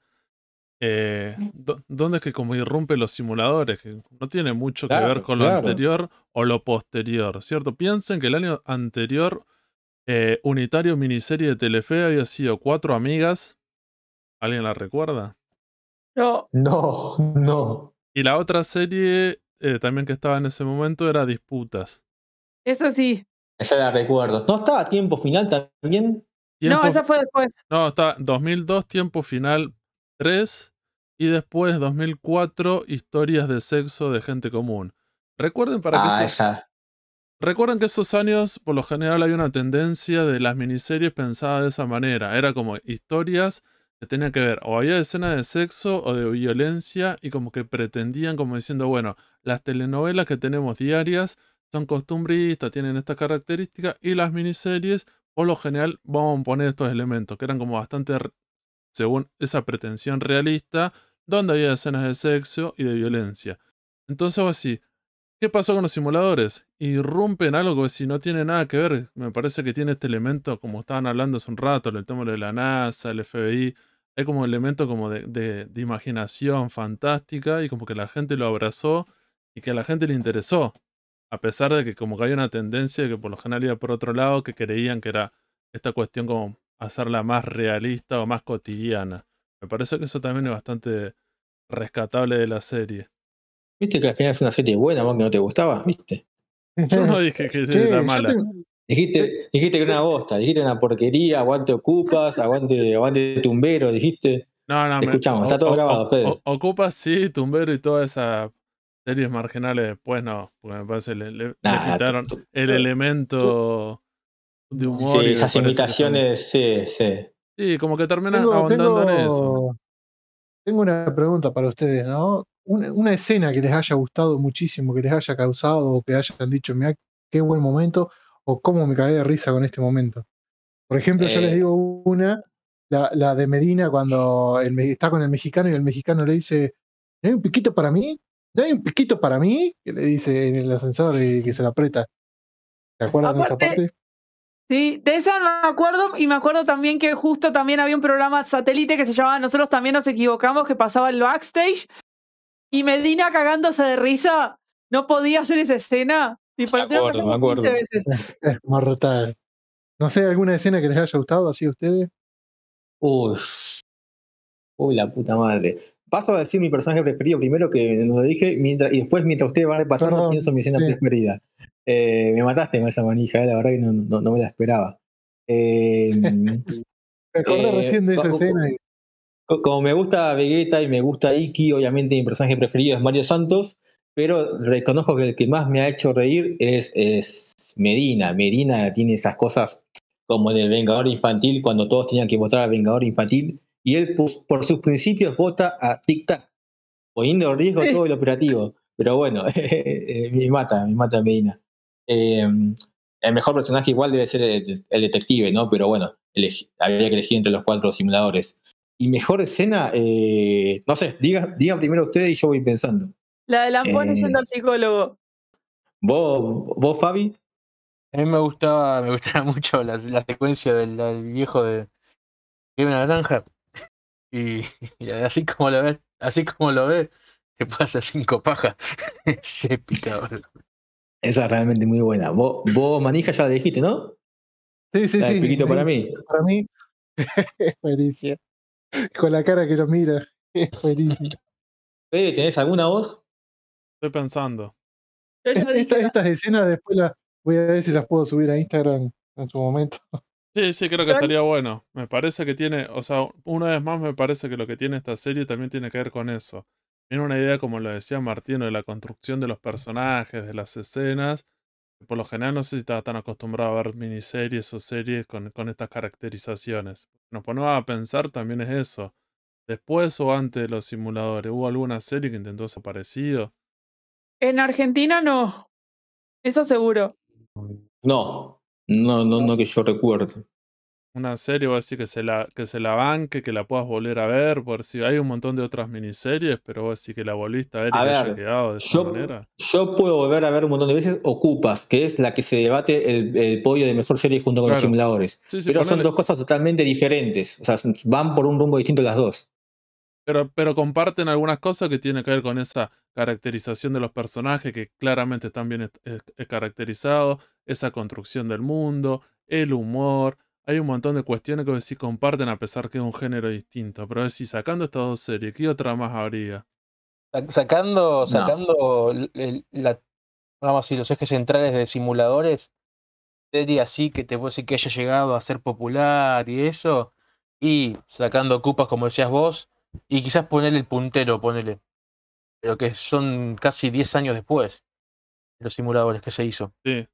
eh, dó- dónde es que como irrumpe los simuladores, que no tiene mucho que ver con lo anterior o lo posterior, ¿cierto? Piensen que el año anterior eh, unitario miniserie de Telefe había sido Cuatro Amigas, ¿alguien la recuerda? Yo, No, no. Y la otra serie eh, también que estaba en ese momento era Disputas. eso sí. Esa la recuerdo. ¿No estaba a tiempo final también? No, esa fue después. No, está 2002, tiempo final 3. Y después 2004, historias de sexo de gente común. Recuerden para ah, qué se, esa. Recuerden que esos años, por lo general, hay una tendencia de las miniseries pensadas de esa manera. Era como historias que tenían que ver, o había escenas de sexo o de violencia, y como que pretendían, como diciendo, bueno, las telenovelas que tenemos diarias son costumbristas, tienen esta característica, y las miniseries, por lo general, vamos a poner estos elementos, que eran como bastante, según esa pretensión realista, donde había escenas de sexo y de violencia. Entonces, así, ¿qué pasó con los simuladores? Irrumpen algo que si no tiene nada que ver, me parece que tiene este elemento, como estaban hablando hace un rato, el tema de la NASA, el FBI, hay como elemento como de, de imaginación fantástica y como que la gente lo abrazó y que a la gente le interesó. A pesar de que como que hay una tendencia que por lo general iba por otro lado, que creían que era esta cuestión como hacerla más realista o más cotidiana. Me parece que eso también es bastante rescatable de la serie. Viste que al final es una serie buena, vos que no te gustaba, ¿viste? Yo no dije que era yo mala. tengo- Dijiste, dijiste que era una bosta, dijiste una porquería, aguante ocupas, aguante, aguante tumbero, dijiste. No, no, Te me- escuchamos, está todo o- grabado, Fede. o- Ocupa sí, Tumbero y todas esas series marginales después no, porque me parece le, le- quitaron el elemento de humor. y Sí, esas son- imitaciones, sí, sí. Sí, como que terminan Tengo, ahondando en eso. tengo, tengo una pregunta para ustedes, ¿no? Una, una escena que les haya gustado muchísimo, que les haya causado o que hayan dicho, mira, qué buen momento, o cómo me cagué de risa con este momento. Por ejemplo, yo les Eh. digo una, la, la de Medina cuando el está con el mexicano y el mexicano le dice, ¿no hay un piquito para mí? ¿No hay un piquito para mí? Que le dice en el ascensor y que se lo aprieta. ¿Se acuerdan de esa parte? Sí, de esa me acuerdo y me acuerdo también que justo también había un programa satélite que se llamaba Nosotros también nos equivocamos, que pasaba el backstage y Medina cagándose de risa no podía hacer esa escena. Me acuerdo, me como 15 acuerdo. veces. Es mortal. No sé, ¿alguna escena que les haya gustado así a ustedes? Uy, uy, la puta madre. Paso a decir mi personaje preferido primero que nos lo dije, mientras, y después mientras ustedes van repasando, Perdón, pienso en mi escena sí. preferida. Eh, me mataste con esa manija, eh, la verdad que no, no, no me la esperaba. Eh, Me acordé Eh, recién de esa escena. y- Co- Como me gusta Vegeta y me gusta Iki, obviamente mi personaje preferido es Mario Santos, pero reconozco que el que más me ha hecho reír es, Medina. Medina tiene esas cosas como el Vengador Infantil, cuando todos tenían que votar al Vengador Infantil, y él por, sus principios vota a Tic Tac, poniendo en riesgo todo el operativo. Pero bueno, eh, me mata, me mata Medina. Eh, el mejor personaje igual debe ser el, detective, ¿no? Pero bueno, habría que elegir entre los cuatro simuladores. Y mejor escena, eh, no sé, diga, digan primero ustedes y yo voy pensando. La de Lampones Eh. yendo al psicólogo. ¿Vos, vos Fabi? A mí me gustaba, me gustaba mucho la, la secuencia del, del viejo de la granja. Y, y así como lo ves, así como lo ves, te pasa cinco pajas. Es épica, boludo. Esa es realmente muy buena. Vos, vos Manija, ya la dijiste, ¿no? Sí, sí, La sí. piquito para mí. Para mí es buenísimo. Con la cara que lo mira. Fede, ¿tenés alguna voz? Estoy pensando. Yo ya dije Esta- la- estas escenas después las voy a ver si las puedo subir a Instagram en su momento. Sí, sí, creo que Pero- estaría bueno. Me parece que tiene, o sea, una vez más me parece que lo que tiene esta serie también tiene que ver con eso. Tiene una idea, como lo decía Martino, de la construcción de los personajes, de las escenas. que Por lo general no sé si estaba tan acostumbrado a ver miniseries o series con, con estas caracterizaciones. Nos ponemos a pensar también es eso. Después o antes de los simuladores, ¿hubo alguna serie que intentó eso parecido? En Argentina no. Eso seguro. No, no, no, no que yo recuerde. Una serie o así que se la, que se la banque, que la puedas volver a ver, por si hay un montón de otras miniseries, pero vos sí que la volviste a ver y A que haya ver, quedado de esa Yo, manera. yo puedo volver a ver un montón de veces Ocupas, que es la que se debate el, el podio de mejor serie junto con los simuladores. Sí, sí, Pero son dos cosas totalmente diferentes. O sea, van por un rumbo distinto las dos. Pero, pero comparten algunas cosas que tienen que ver con esa caracterización de los personajes que claramente están bien eh, eh, caracterizados, esa construcción del mundo, el humor. Hay un montón de cuestiones que sí comparten a pesar que es un género distinto. Pero si sacando estas dos series, ¿qué otra más habría? Sac- Sacando, sacando el- el- la, vamos a decir, los ejes centrales de simuladores, serie así que te puedo decir que haya llegado a ser popular y eso, y sacando cupas como decías vos, y quizás ponerle el puntero, ponele. Pero que son casi 10 años después, los simuladores que se hizo. Sí.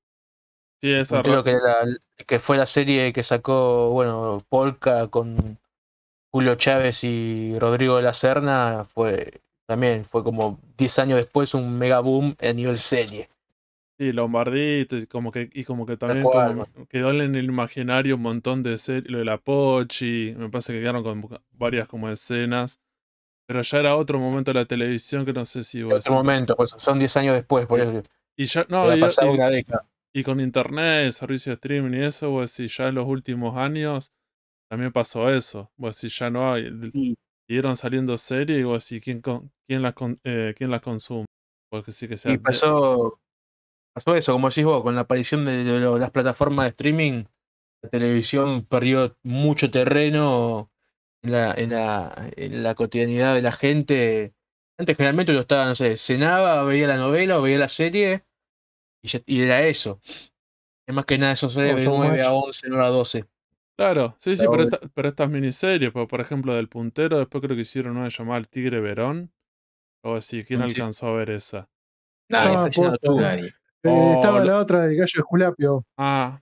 Sí, esa Creo ra- que, la- que fue la serie que sacó, bueno, Polka con Julio Chávez y Rodrigo de la Serna, fue también fue como 10 años después un mega boom a nivel serie. Sí, Lombardito, y como que, y como que también como quedó en el imaginario un montón de series, lo de la Pochi, me parece que quedaron con varias como escenas, pero ya era otro momento de la televisión que no sé si otro momento, pues son 10 años después, por Sí. eso Y ya, no, y, y- una década. y con internet, servicio de streaming y eso, vos decís, ya en los últimos años también pasó eso, vos decís, ya no hay, siguieron saliendo series y vos decís, ¿quién, con- quién, las, con- eh, quién las consume? Porque sí que sea... Y pasó, pasó eso, como decís vos, con la aparición de, lo- las plataformas de streaming, la televisión perdió mucho terreno en la, en la, en la cotidianidad de la gente. Antes generalmente uno estaba, no sé, cenaba, veía la novela o veía la serie y, ya- y era eso. Es más que nada eso Oh, de so 9 a much. 11, 9 a 12. Claro, sí, sí, Pero esta- estas miniseries, por, por ejemplo, del puntero, después creo que hicieron una llamada El Tigre Verón. O así, ¿quién Sí. alcanzó a ver esa? Nadie, todo. nadie. Eh, Oh, estaba la otra del gallo Esculapio. Ah,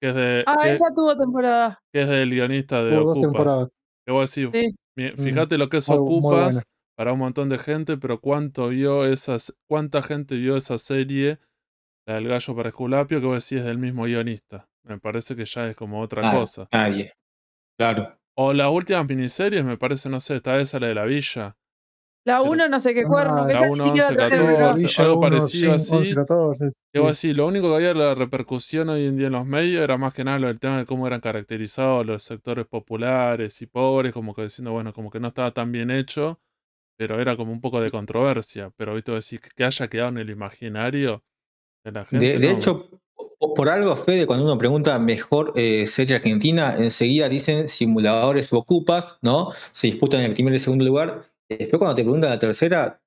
que es, de, Ah, que, esa tuvo temporada. que es del guionista de Hubo dos Ocupas. temporadas. Que vos decís, Sí. mi- Mm, fíjate lo que es muy- Ocupas para un montón de gente, pero cuánto vio esas, cuánta gente vio esa serie, la del gallo para Esculapio, que vos decís es del mismo guionista. Me parece que ya es como otra Nadie, cosa. nadie. Claro. O las últimas miniseries, me parece, no sé, está esa la de la villa. La Pero- 1 no sé qué cuerno, Ah, que la esa ni uno, siquiera 11, tercera Sí, 14, temporada. Villa algo 1, parecido 5, 11, así. 14. Que vos sí. decís, lo único que había la repercusión hoy en día en los medios era más que nada lo del tema de cómo eran caracterizados los sectores populares y pobres, como que diciendo, bueno, como que no estaba tan bien hecho, pero era como un poco de controversia. Pero viste, decís que haya quedado en el imaginario de la gente. De, de no, hecho, po- por algo, Fede, cuando uno pregunta mejor eh, serie argentina, enseguida dicen simuladores o ocupas, ¿no? Se disputan en el primer y segundo lugar. Después, cuando te preguntan la tercera,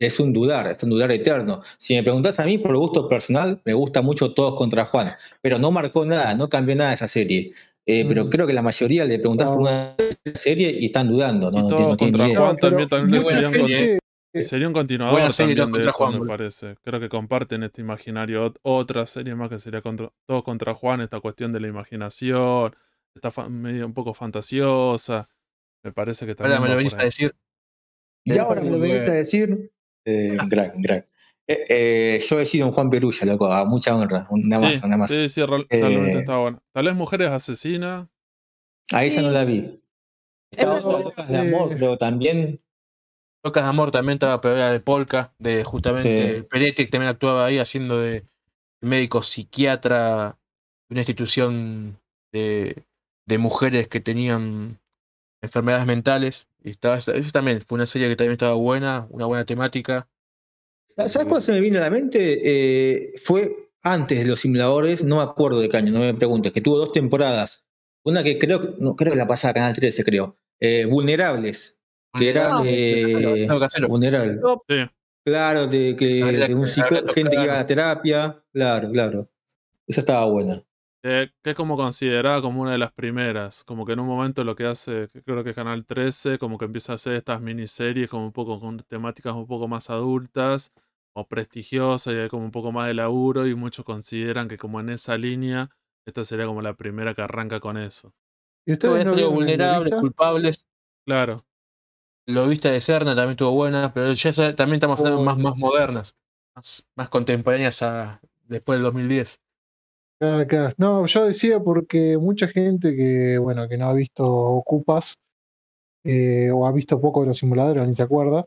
es un dudar, es un dudar eterno. Si me preguntás a mí, por gusto personal, me gusta mucho Todos contra Juan, pero no marcó nada, no cambió nada esa serie. Eh, Pero Mm. creo que la mayoría le preguntás por No. una serie y están dudando, no, y no, contra idea. Juan también, también le mucha serían con- gente, y sería un continuador serie, también de esto, Juan, me parece. Creo que comparten este imaginario. Ot- Otra serie más que sería contra, Todos contra Juan, esta cuestión de la imaginación, está fa- medio un poco fantasiosa. Me parece que también Ahora me lo por venís a decir. Y ahora me lo venís a decir, eh, crack, crack. Eh, eh, yo he sido un Juan Perulla, loco, a mucha honra, nada más, Sí, nada más. sí, sí, real- realmente Eh, está bueno. Tal vez Mujeres Asesinas. A esa Sí. no la vi. Estaba. Locas de amor, pero también. Locas de Amor también estaba, pero era de Polka, de justamente Sí. Peretti, que también actuaba ahí haciendo de médico psiquiatra de una institución de, de mujeres que tenían enfermedades mentales. Y estaba, eso también fue una serie que también estaba buena, una buena temática. ¿Sabes cuál se me viene a la mente? Eh, fue antes de los simuladores, no me acuerdo de qué año, no me preguntes, que tuvo dos temporadas. Una que creo, que- no, creo que la pasaba Canal 13, creo. Eh, vulnerables, que era Ah. eh, Casero. vulnerable. Sí, Claro, de, que, de un psico- Gabriela gente que iba a terapia. Claro, claro. Esa estaba buena. Que, que es como considerada como una de las primeras. Como que en un momento lo que hace, creo que Canal 13, como que empieza a hacer estas miniseries como un poco con temáticas un poco más adultas o prestigiosas y hay como un poco más de laburo y muchos consideran que como en esa línea, esta sería como la primera que arranca con eso. ¿Y ustedes no vulnerables, culpables. Claro. Lo vista de Serna también estuvo buena, pero ya también estamos hablando Oh. más, más modernas, más, más contemporáneas a después del 2010. Acá, acá. No, yo decía porque mucha gente que, bueno, que no ha visto Ocupas eh, o ha visto poco de los simuladores, ni se acuerda,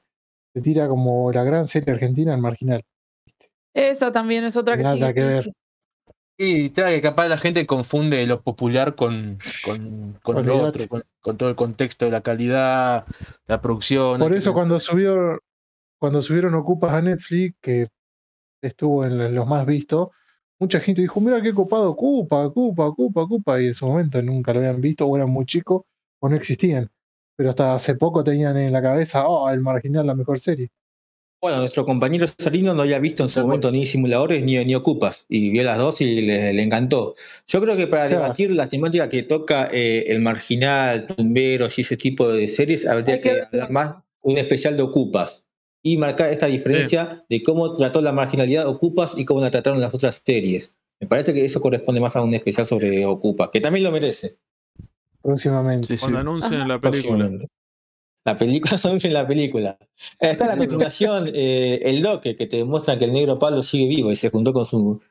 se tira como la gran serie argentina al marginal. Esa también es otra que Nada sí. que ver. Y claro que capaz la gente confunde lo popular con, con, con lo otro, con, con todo el contexto de la calidad, la producción. Por eso cuando subió, cuando subieron Ocupas a Netflix, que estuvo en los más vistos, mucha gente dijo, mira qué copado, Ocupa, Ocupa, Ocupa, Ocupa, y en su momento nunca lo habían visto, o eran muy chicos, o no existían. Pero hasta hace poco tenían en la cabeza, oh, el marginal, la mejor serie. Bueno, nuestro compañero Salino no había visto en su momento ni simuladores ni, ni ocupas y vio las dos y le, le encantó. Yo creo que para Claro. debatir la temática que toca eh, el marginal, tumberos y ese tipo de series, habría que que hablar más un especial de ocupas y marcar esta diferencia de cómo trató la marginalidad ocupas y cómo la trataron las otras series. Me parece que eso corresponde más a un especial sobre Ocupa, que también lo merece. Próximamente. Sí, sí. Cuando anuncien la película. La película se anuncia en la película. Está la continuación, eh, el doque, que te demuestra que el negro Pablo sigue vivo y se juntó con su,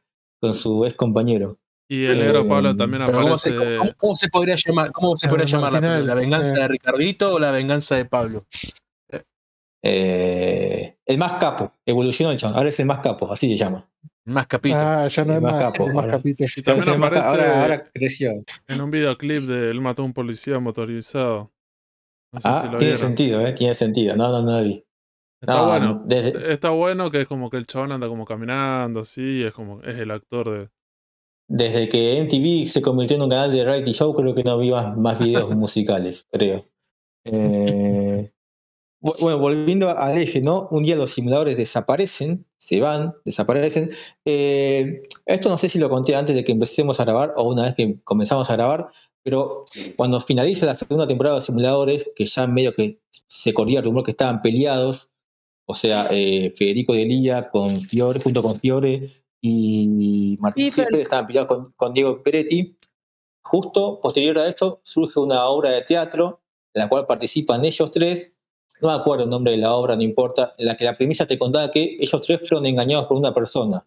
con su ex compañero. Y el negro Eh, Pablo también Pero ¿cómo, se, aparece. cómo- cómo se podría llamar, cómo se podría llamar la? ¿La venganza eh. de Ricardito o la venganza de Pablo? Eh, el más capo, evolucionó el chabón, ahora es el más capo, así se llama. Más capítulos. Ah, ya no El es más más, capo, más ahora. capítulo. Y también aparece ahora, ahora creció. en un videoclip de él mató a un policía motorizado. No sé Ah, si lo tiene vieron. sentido, eh, tiene sentido. No, no, no lo vi. Está No, bueno. desde, Está bueno que es como que el chabón anda como caminando así, y es como, es el actor de. desde que MTV se convirtió en un canal de reality show, creo que no vi más, más videos musicales, creo. Eh, bueno, volviendo al eje, ¿no? Un día los simuladores desaparecen, se van, desaparecen. Eh, esto no sé si lo conté antes de que empecemos a grabar o una vez que comenzamos a grabar, pero cuando finaliza la segunda temporada de simuladores, que ya medio que se corría el rumor que estaban peleados, o sea, eh, Federico de Lía con Fiore, junto con Fiore y Martín Sí, pero- estaban peleados con, con Diego Peretti. Justo posterior a esto surge una obra de teatro en la cual participan ellos tres, no me acuerdo el nombre de la obra, no importa, en la que la premisa te contaba que ellos tres fueron engañados por una persona.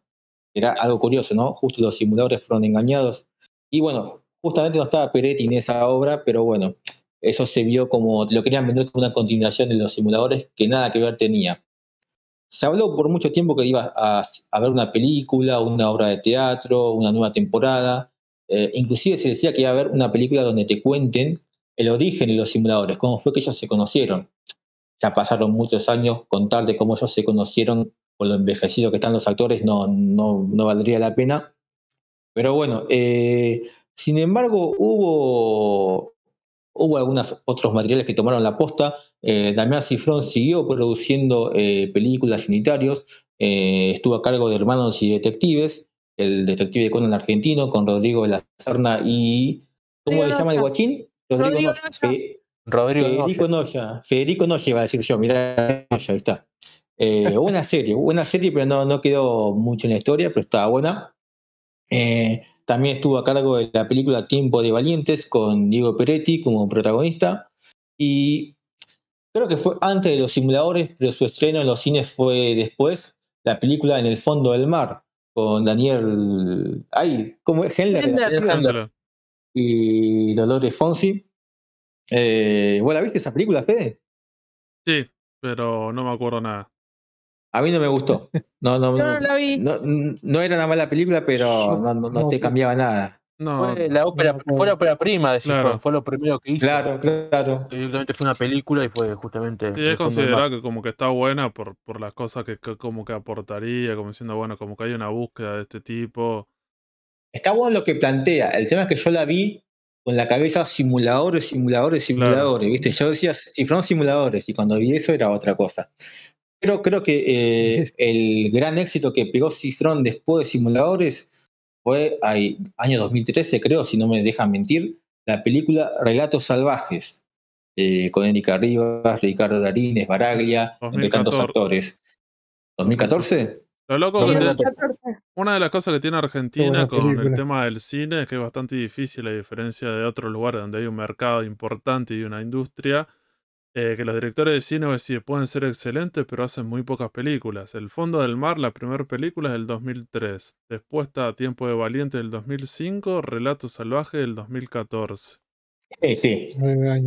Era algo curioso, ¿no? Justo los simuladores fueron engañados. Y bueno, justamente no estaba Peretti en esa obra, pero bueno, eso se vio como, lo querían vender como una continuación de los simuladores que nada que ver tenía. Se habló por mucho tiempo que iba a, ver una película, una obra de teatro, una nueva temporada. Eh, inclusive se decía que iba a haber una película donde te cuenten el origen de los simuladores, cómo fue que ellos se conocieron. Ya pasaron muchos años, contar de cómo ellos se conocieron, por lo envejecidos que están los actores, no, no, no valdría la pena. Pero bueno, eh, sin embargo, hubo, hubo algunos otros materiales que tomaron la posta. Eh, Damián Cifrón siguió produciendo eh, películas unitarios, eh, estuvo a cargo de Hermanos y Detectives, el detective de Conan argentino, con Rodrigo de la Serna y. ¿Cómo Rodrigo le llama el guachín? Rodrigo Noya. Rodrigo Federico Noya. Noya. Federico Noya iba a decir yo, mirá, Noya, ahí está. Eh, buena serie, buena serie, pero no, no quedó mucho en la historia, pero estaba buena. Eh, también estuvo a cargo de la película Tiempo de Valientes con Diego Peretti como protagonista. Y creo que fue antes de los simuladores, pero su estreno en los cines fue después. La película En el fondo del mar con Daniel. Ay, ¿cómo es? Hendler, el Hendler. apellido, Ándale. y Dolores Fonsi. Eh, ¿Vos la viste esa película, Fede? Sí, pero no me acuerdo nada. A mí no me gustó. No, no, no, no la vi. no, no era una mala película, pero no, no- no No, te sí. cambiaba nada. No, Fue la ópera, fue la ópera prima de Claro. fue lo primero que hizo. Claro, claro. Directamente fue una película y fue justamente. sí, es considerado que como que está buena por, por las cosas que, que como que aportaría, como diciendo, bueno, como que hay una búsqueda de este tipo. Está bueno lo que plantea. El tema es que yo la vi con la cabeza simuladores, simuladores, Claro. simuladores. ¿viste? Yo decía, si fueron simuladores, y cuando vi eso era otra cosa. Pero creo que eh, el gran éxito que pegó Cifrón después de Simuladores fue ahí, año 2013, creo, si no me dejan mentir, la película Relatos Salvajes, eh, con Erika Rivas, Ricardo Darín, Baraglia, entre tantos 2014. actores. ¿2014? Lo loco que tiene- no. 2014. una de las cosas que tiene Argentina con el tema del cine es que es bastante difícil, a diferencia de otros lugares donde hay un mercado importante y una industria, eh, que los directores de cine vos decís, pueden ser excelentes, pero hacen muy pocas películas. El Fondo del Mar, la primera película es del 2003. Después está Tiempo de Valiente del 2005, Relato Salvaje del 2014. Sí, sí.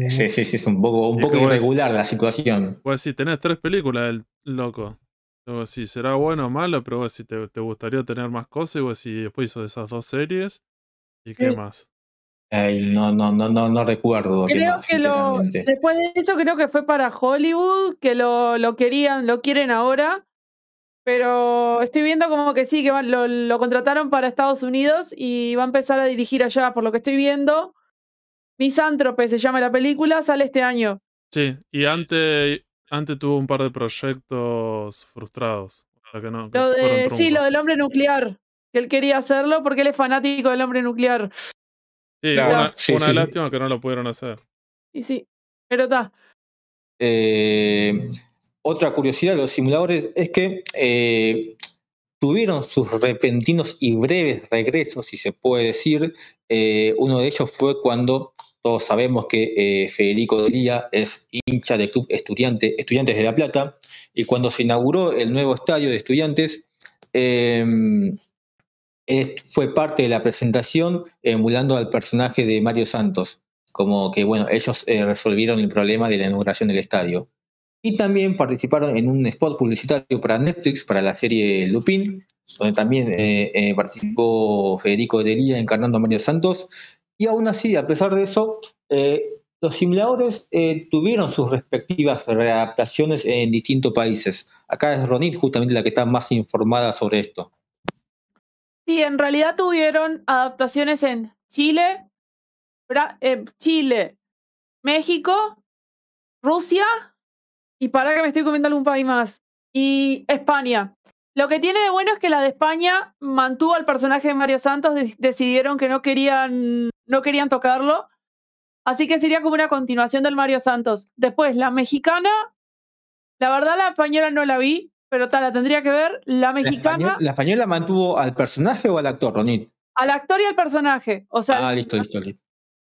Sí, sí, sí, es un poco, un poco irregular la situación. Pues sí, tenés tres películas, el loco. Decís, será bueno o malo, pero vos si te, te gustaría tener más cosas, y vos si después hizo esas dos series. ¿Y qué Sí. más? Ay, no, no, no, no, no recuerdo qué Creo más, que lo, después de eso creo que fue para Hollywood, que lo, lo querían, lo quieren ahora. Pero estoy viendo como que sí, que van- lo, lo contrataron para Estados Unidos y va a empezar a dirigir allá, por lo que estoy viendo. Misántrope se llama la película, sale este año. Sí, y antes, antes tuvo un par de proyectos frustrados. o sea, que no, que Lo fueron de, sí, truncos. lo del hombre nuclear, que él quería hacerlo porque él es fanático del hombre nuclear. Sí, Claro, una, sí, una sí, sí. lástima que no lo pudieron hacer. Y sí, pero está. Eh, otra curiosidad de los simuladores es que eh, tuvieron sus repentinos y breves regresos, si se puede decir. Eh, uno de ellos fue cuando todos sabemos que eh, Federico Delía es hincha del club estudiante, Estudiantes de La Plata, y cuando se inauguró el nuevo estadio de estudiantes, em, fue parte de la presentación emulando al personaje de Mario Santos, como que bueno, ellos eh, resolvieron el problema de la inauguración del estadio. Y también participaron en un spot publicitario para Netflix, para la serie Lupin, donde también eh, eh, participó Federico Delía encarnando a Mario Santos. Y aún así, a pesar de eso, los simuladores tuvieron sus respectivas readaptaciones en distintos países. Acá es Ronit justamente la que está más informada sobre esto. Sí, en realidad tuvieron adaptaciones en Chile, eh, Chile, México, Rusia y para que me estoy comiendo algún país más. Y España. Lo que tiene de bueno es que la de España mantuvo al personaje de Mario Santos, decidieron que no querían, no querían tocarlo. Así que sería como una continuación del Mario Santos. Después, la mexicana, la verdad la española no la vi, pero tal, la tendría que ver. La mexicana. ¿La, española, mantuvo al personaje o al actor, Ronit? Al actor y al personaje. O sea, ah, listo, listo, listo.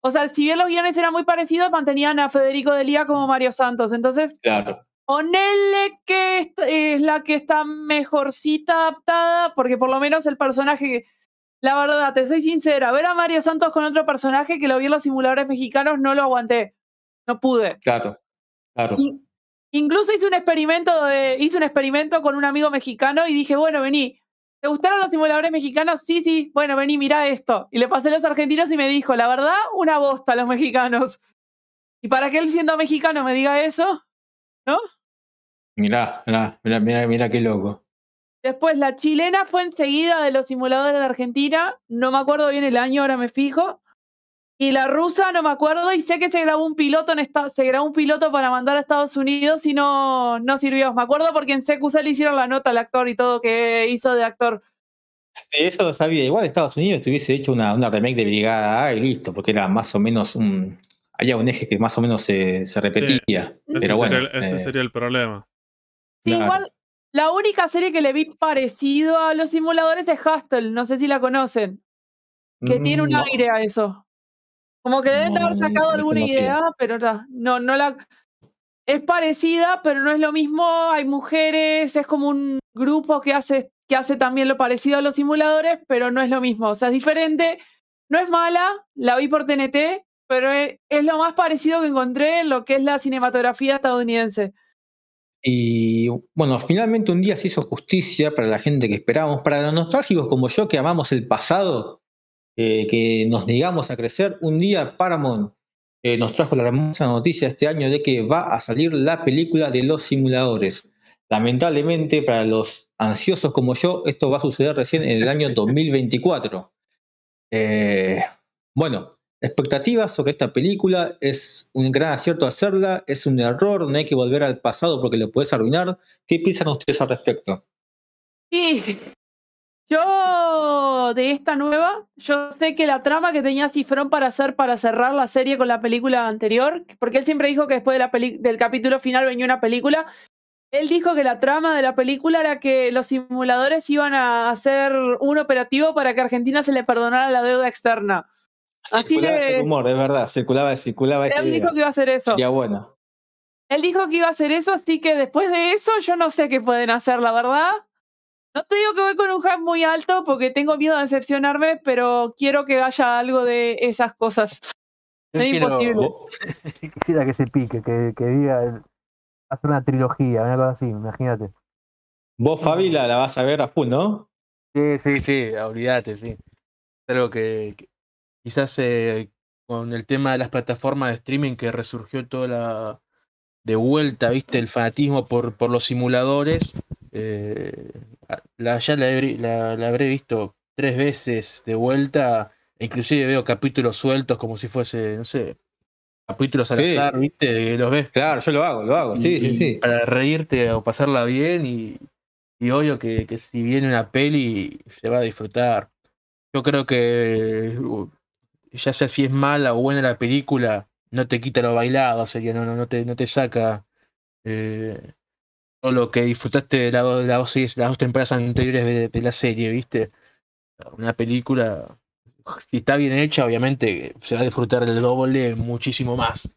O sea, si bien los guiones eran muy parecidos, mantenían a Federico Delía como Mario Santos. Entonces, claro. Ponele que es la que está mejorcita adaptada, porque por lo menos el personaje. La verdad, te soy sincera, ver a Mario Santos con otro personaje que lo vi en los simuladores mexicanos no lo aguanté. No pude. Claro, claro. Incluso hice un experimento de, hice un experimento con un amigo mexicano y dije, bueno, vení, ¿te gustaron los simuladores mexicanos? Sí, sí, bueno, vení, mira esto. Y le pasé a los argentinos y me dijo, la verdad, una bosta los mexicanos. Y para que él siendo mexicano me diga eso, ¿no? Mirá, mirá, mirá, mirá, qué loco. Después, la chilena fue enseguida de los simuladores de Argentina. No me acuerdo bien el año, ahora me fijo. Y la rusa no me acuerdo y sé que se grabó un piloto en esta, se grabó un piloto para mandar a Estados Unidos y no, no sirvió. Me acuerdo porque en CQC le hicieron la nota al actor y todo que hizo de actor. Eso lo sabía. Igual Estados Unidos tuviese hecho una, una remake de Brigada A y listo, porque era más o menos un. Había un eje que más o menos se, se repetía. pero ese bueno. Sería, ese eh, sería el problema. Igual, la única serie que le vi parecido a los simuladores es Hustle. No sé si la conocen. Que tiene un mm, aire a eso. Como que deben haber sacado alguna idea, pero no, no la. Es parecida, pero no es lo mismo. Hay mujeres, es como un grupo que hace, que hace también lo parecido a los simuladores, pero no es lo mismo. O sea, es diferente. No es mala, la vi por TNT, pero es, es lo más parecido que encontré en lo que es la cinematografía estadounidense. Y bueno, finalmente un día se hizo justicia para la gente que esperábamos, para los nostálgicos como yo que amamos el pasado, eh, que nos negamos a crecer. Un día Paramount eh, nos trajo la hermosa noticia este año de que va a salir la película de los simuladores. Lamentablemente, para los ansiosos como yo, esto va a suceder recién en el año 2024. Eh, bueno, expectativas sobre esta película, es un gran acierto hacerla, es un error, no hay que volver al pasado porque lo puedes arruinar. ¿Qué piensan ustedes al respecto? Sí, yo, de esta nueva, yo sé que la trama que tenía Cifrón para hacer, para cerrar la serie con la película anterior, porque él siempre dijo que después de la del capítulo final venía una película, él dijo que la trama de la película era que los simuladores iban a hacer un operativo para que Argentina se le perdonara la deuda externa. Así circulaba ese rumor, es verdad, circulaba, circulaba Él dijo que iba a hacer eso. Ya bueno. Él dijo que iba a hacer eso, así que después de eso yo no sé qué pueden hacer, la verdad. No te digo que voy con un hype muy alto porque tengo miedo de decepcionarme, pero quiero que haya algo de esas cosas. es imposible. Quisiera que se pique, que, que diga hacer una trilogía, una cosa así, imagínate. Vos, Fabi, la, vas a ver a full, ¿no? Sí, sí, sí, olvídate, sí. Algo que, quizás eh, con el tema de las plataformas de streaming que resurgió toda la de vuelta, viste, el fanatismo por, por los simuladores, eh, la, ya la, habré visto tres veces de vuelta, inclusive veo capítulos sueltos como si fuese, no sé, capítulos al azar, ¿viste? Los ves. Claro, yo lo hago, lo hago, sí, sí, sí. Para reírte o pasarla bien y, y obvio que, que, si viene una peli se va a disfrutar. Yo creo que ya sea si es mala o buena la película, no te quita lo bailado, sería, no, no, no, te, no te saca eh, todo lo que disfrutaste de, la, las, dos, las dos temporadas anteriores de, de la serie, ¿viste? Una película, si está bien hecha, obviamente se va a disfrutar el doble muchísimo más.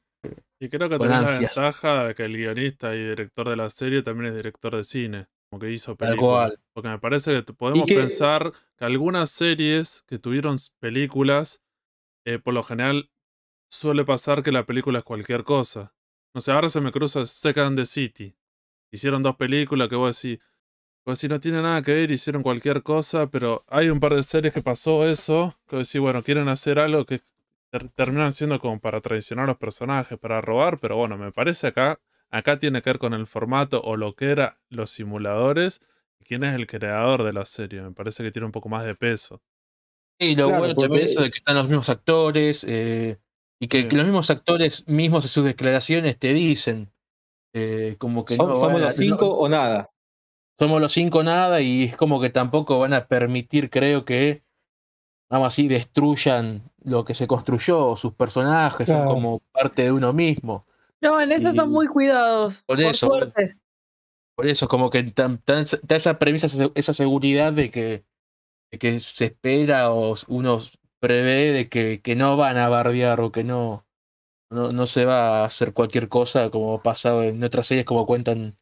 Y creo que también la ventaja de que el guionista y director de la serie también es director de cine, como que hizo Tal películas. cual. Porque me parece que podemos que- pensar que algunas series que tuvieron películas, eh, por lo general suele pasar que la película es cualquier cosa. No sé, ahora se me cruza Second and the City. Hicieron dos películas que vos decís, pues si no tiene nada que ver, hicieron cualquier cosa, pero hay un par de series que pasó eso, que vos decís, bueno, quieren hacer algo que ter- terminan siendo como para traicionar a los personajes, para robar, pero bueno, me parece acá, acá tiene que ver con el formato o lo que eran los simuladores quién es el creador de la serie. Me parece que tiene un poco más de peso. Y lo Claro, bueno porque- también eso de que están los mismos actores eh, y que, Sí. que los mismos actores mismos en sus declaraciones te dicen eh, como que ¿Som- no ¿Somos los cinco no- o nada? somos los cinco nada y es como que tampoco van a permitir, creo que, vamos así, destruyan lo que se construyó, sus personajes, son Claro. como parte de uno mismo. No, en eso Y- son muy cuidados. Por Por, eso, suerte. Por eso, como que tan- tan- da esa premisa, esa- seguridad de que, que se espera o uno prevé de que, que no van a bardear o que no, no, no se va a hacer cualquier cosa como ha pasado en otras series como cuentan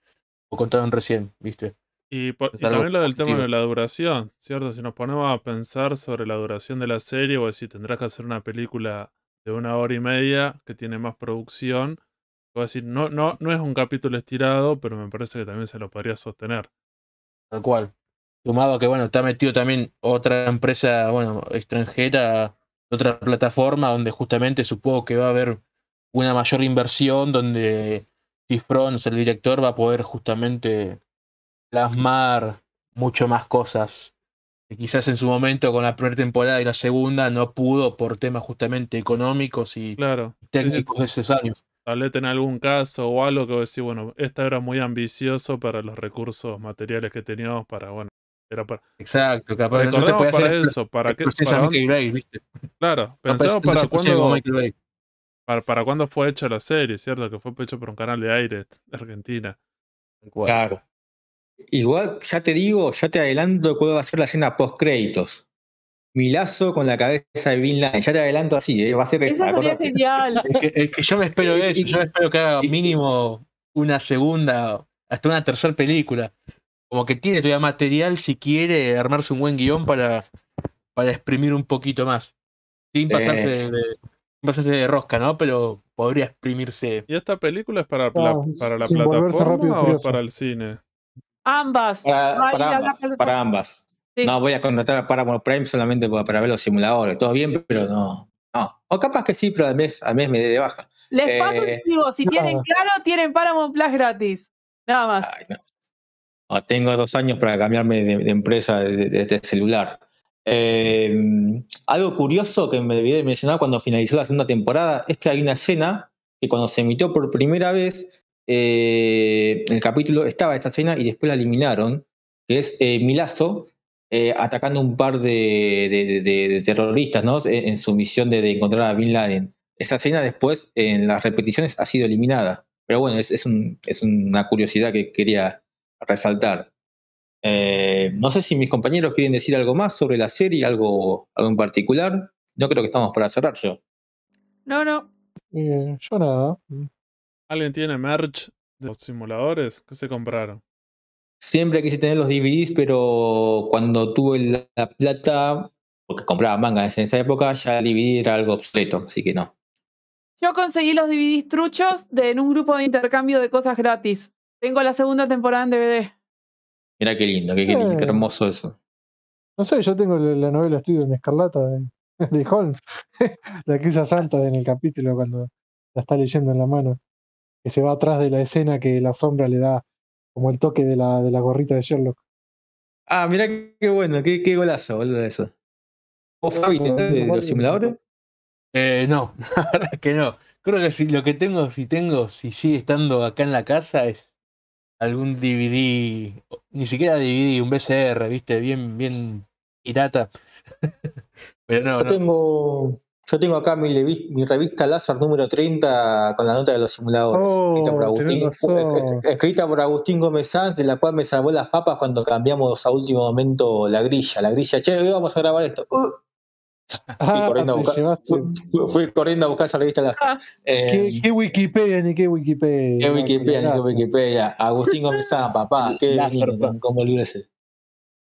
o contaron recién, ¿viste? Y, por- también lo del tema de la duración, ¿cierto? Si nos ponemos a pensar sobre la duración de la serie, o si tendrás que hacer una película de una hora y media que tiene más producción, voy a decir, no, no, no es un capítulo estirado, pero me parece que también se lo podría sostener. Tal cual. Sumado a que, bueno, está metido también otra empresa, bueno, extranjera, otra plataforma donde justamente supongo que va a haber una mayor inversión donde Cifrons, el director, va a poder justamente plasmar mucho más cosas que quizás en su momento con la primera temporada y la segunda no pudo por temas justamente económicos y Claro. técnicos años. Tal vez en algún caso o algo que vos decís, bueno, esta era muy ambicioso para los recursos materiales que teníamos para, bueno, era para... Exacto, capaz no te para hacer eso, para qué, para Bay, ¿viste? claro, pensemos no para cuándo, para, para cuándo fue hecha la serie, ¿cierto? Que fue hecho por un canal de aire de Argentina. Claro. Igual, ya te digo, ya te adelanto cuál va a ser la escena post créditos. Milazo con la cabeza de Bin Laden. Ya te adelanto así, ¿eh? va a ser Eso sería genial. Es que, es que yo me espero Y- eso, y- yo me espero que haga y- mínimo una segunda, hasta una tercera película. Como que tiene todavía material si quiere armarse un buen guion para, para exprimir un poquito más. Sin pasarse de, sin pasarse de rosca, ¿no? Pero podría exprimirse. ¿Y esta película es para, la, Claro, para la plataforma o para el cine? Ambas. Para, ambas, plataforma. para ambas. Sí. No voy a contratar a Paramount Prime solamente para, para ver los simuladores. Todo bien, pero no. No. O capaz que sí, pero al mes, al mes me dé de baja. Les paso Eh, y digo, si no. tienen claro, tienen Paramount Plus gratis. Nada más. Ay, no. No, tengo dos años para cambiarme de, empresa de, celular. Eh, algo curioso que me olvidé de mencionar cuando finalizó la segunda temporada es que hay una escena que cuando se emitió por primera vez eh, el capítulo estaba esta escena y después la eliminaron, que es eh, Milazo eh, atacando un par de, terroristas ¿no? en, en su misión de, encontrar a Bin Laden. Esa escena después en las repeticiones ha sido eliminada. Pero bueno, es una curiosidad que quería resaltar. Eh, no sé si mis compañeros quieren decir algo más sobre la serie, algo, algo en particular. No creo que estamos para cerrar yo. No, no. Eh, yo nada. ¿Alguien tiene merch de los simuladores? ¿Qué se compraron? Siempre quise tener los DVDs, pero cuando tuve la, la plata, porque compraba mangas en esa época, ya el DVD era algo obsoleto, así que no. Yo conseguí los DVDs truchos de, en un grupo de intercambio de cosas gratis. Tengo la segunda temporada en DVD. Mira qué lindo, qué, qué lindo, qué Eh. hermoso eso. No sé, yo tengo la, la novela Estudio en Escarlata de, de Holmes, la que usa Santa en el capítulo cuando la está leyendo en la mano, que se va atrás de la escena que la sombra le da como el toque de la, de la gorrita de Sherlock. Ah, mira qué bueno, qué, qué golazo, boludo, eso. ¿Vos, Fabi, tenés de, de los simuladores? Eh, no, la verdad es que no. Creo que si lo que tengo, si tengo, si sigue estando acá en la casa es algún DVD, ni siquiera DVD, un VCR, viste, bien, bien pirata. Pero no, Yo no. tengo, Yo tengo acá mi, revista Láser número 30 con la nota de los simuladores. escrita, por Oh, Agustín, tenés razón. escrita por Agustín Gómez Sanz, de la cual me salvó las papas cuando cambiamos a último momento la grilla. La grilla, che, hoy vamos a grabar esto. Uh, Ah, corriendo a te buscar- llevaste. fui, fui corriendo a buscar esa revista Láser. Ah, Eh, ¿Qué, qué Wikipedia ni qué Wikipedia? qué Wikipedia, ni qué. Wikipedia. Agustín Gómez Sanz, papá, qué olvidarse.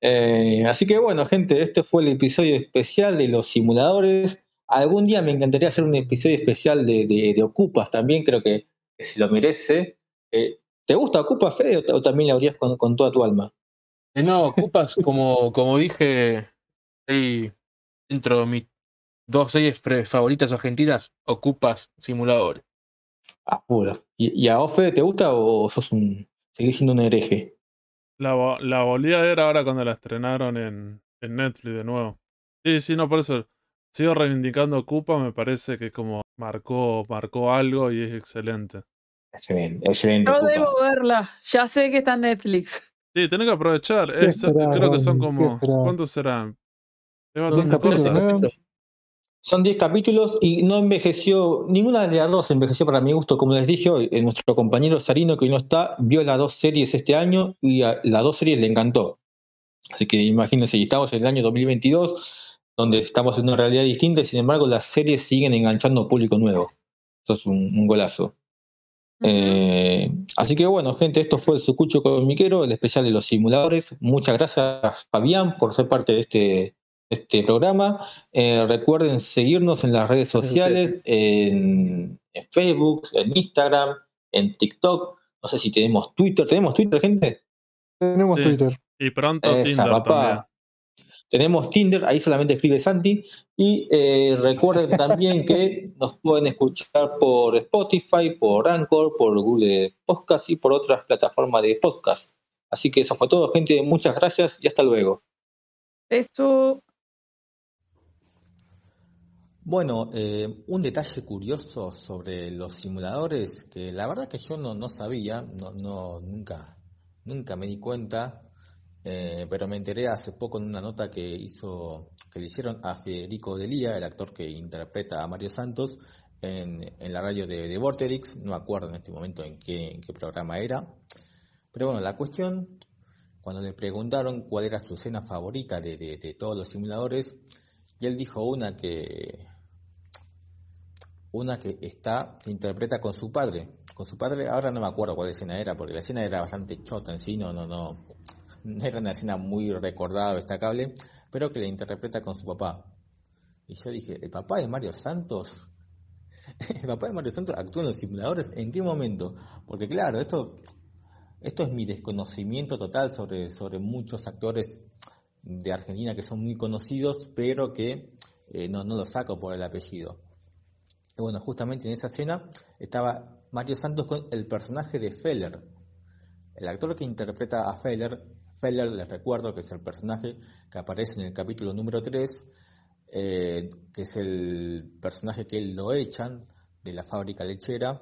Eh, así que bueno, gente, este fue el episodio especial de los simuladores. Algún día me encantaría hacer un episodio especial de, de, de Ocupas también, creo que, que se lo merece. Eh, ¿Te gusta Ocupas, Fede, o, también la habrías con, con toda tu alma? Eh, No, ocupas, como, como dije ahí dentro de mis dos series favoritas argentinas, ocupas simuladores. Ah, puro. ¿Y, y a vos, Fede, te gusta o sos un. seguís siendo un hereje? La, la volví a ver ahora cuando la estrenaron en, en Netflix de nuevo. Sí, sí, no, por eso sigo reivindicando Ocupa, me parece que como marcó, marcó algo y es excelente. Excelente, excelente. Ocupas. debo verla. Ya sé que está en Netflix. Sí, tenés que aprovechar. ¿Qué Es- creo que son como. ¿Cuántos serán? Son 10 capítulos y no envejeció, ninguna de las dos envejeció para mi gusto. Como les dije hoy, eh, nuestro compañero Sarino, que hoy no está, vio las dos series este año y a las dos series le encantó. Así que imagínense, estamos en el año 2022, donde estamos en una realidad distinta y sin embargo las series siguen enganchando público nuevo. Eso es un, un golazo. Eh, así que bueno, gente, esto fue el Sucucho Comiquero, el especial de los simuladores. Muchas gracias, Fabián, por ser parte de este, este programa. Eh, recuerden seguirnos en las redes sociales, en, en Facebook, en Instagram, en TikTok. No sé si tenemos Twitter. ¿Tenemos Twitter, gente? Tenemos Sí. Twitter. Y pronto Esa, Tinder también. Tenemos Tinder, ahí solamente escribe Santi. Y eh, recuerden también que nos pueden escuchar por Spotify, por Anchor, por Google Podcast y por otras plataformas de podcast. Así que eso fue todo, gente. Muchas gracias y hasta luego. Eso. Bueno, eh, un detalle curioso sobre los simuladores que la verdad que yo no, no sabía, no, no, nunca, nunca me di cuenta, eh, pero me enteré hace poco en una nota que hizo, que le hicieron a Federico Delía, el actor que interpreta a Mario Santos, en, en la radio de, de Vorterix, no acuerdo en este momento en qué, en qué programa era, pero bueno, la cuestión, cuando le preguntaron cuál era su escena favorita de, de- de todos los simuladores, y él dijo una que una que está que interpreta con su padre, con su padre, ahora no me acuerdo cuál escena era, porque la escena era bastante chota en sí, no, no, no, no era una escena muy recordada o destacable, pero que la interpreta con su papá. Y yo dije, ¿el papá de Mario Santos? ¿El papá de Mario Santos actúa en los simuladores? ¿En qué momento? Porque claro, esto, esto es mi desconocimiento total sobre, sobre muchos actores de Argentina que son muy conocidos, pero que eh, no, no los saco por el apellido. Y bueno, justamente en esa escena estaba Mario Santos con el personaje de Feller. El actor que interpreta a Feller, Feller les recuerdo que es el personaje que aparece en el capítulo número 3, eh, que es el personaje que lo echan de la fábrica lechera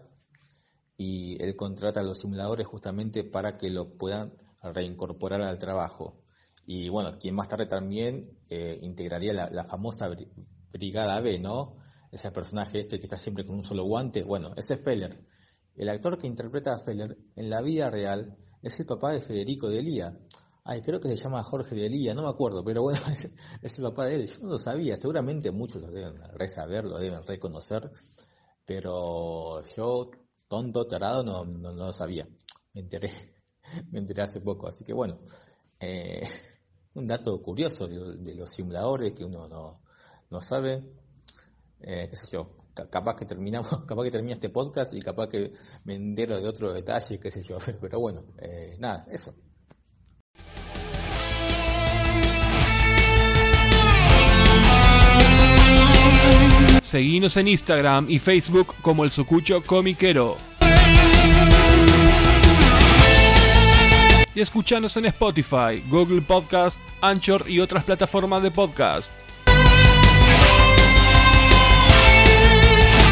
y él contrata a los simuladores justamente para que lo puedan reincorporar al trabajo. Y bueno, quien más tarde también eh, integraría la, famosa bri- Brigada B, ¿no? Ese personaje este que está siempre con un solo guante. Bueno, ese es Feller. El actor que interpreta a Feller en la vida real es el papá de Federico Delía. Ay, creo que se llama Jorge Delía, no me acuerdo, pero bueno, es, el papá de él. Yo no lo sabía, seguramente muchos lo deben resaber, lo deben reconocer, pero yo, tonto, tarado, no, no, no lo sabía. Me enteré, me enteré hace poco, así que bueno, eh, un dato curioso de, de los simuladores que uno no, no sabe, eh, qué capaz que terminamos, capaz que termina este podcast y capaz que me entero de otros detalles, qué sé yo, pero bueno, eh, nada, eso. Seguinos en Instagram y Facebook como el Sucucho Comiquero. Y escuchanos en Spotify, Google Podcast, Anchor y otras plataformas de podcast.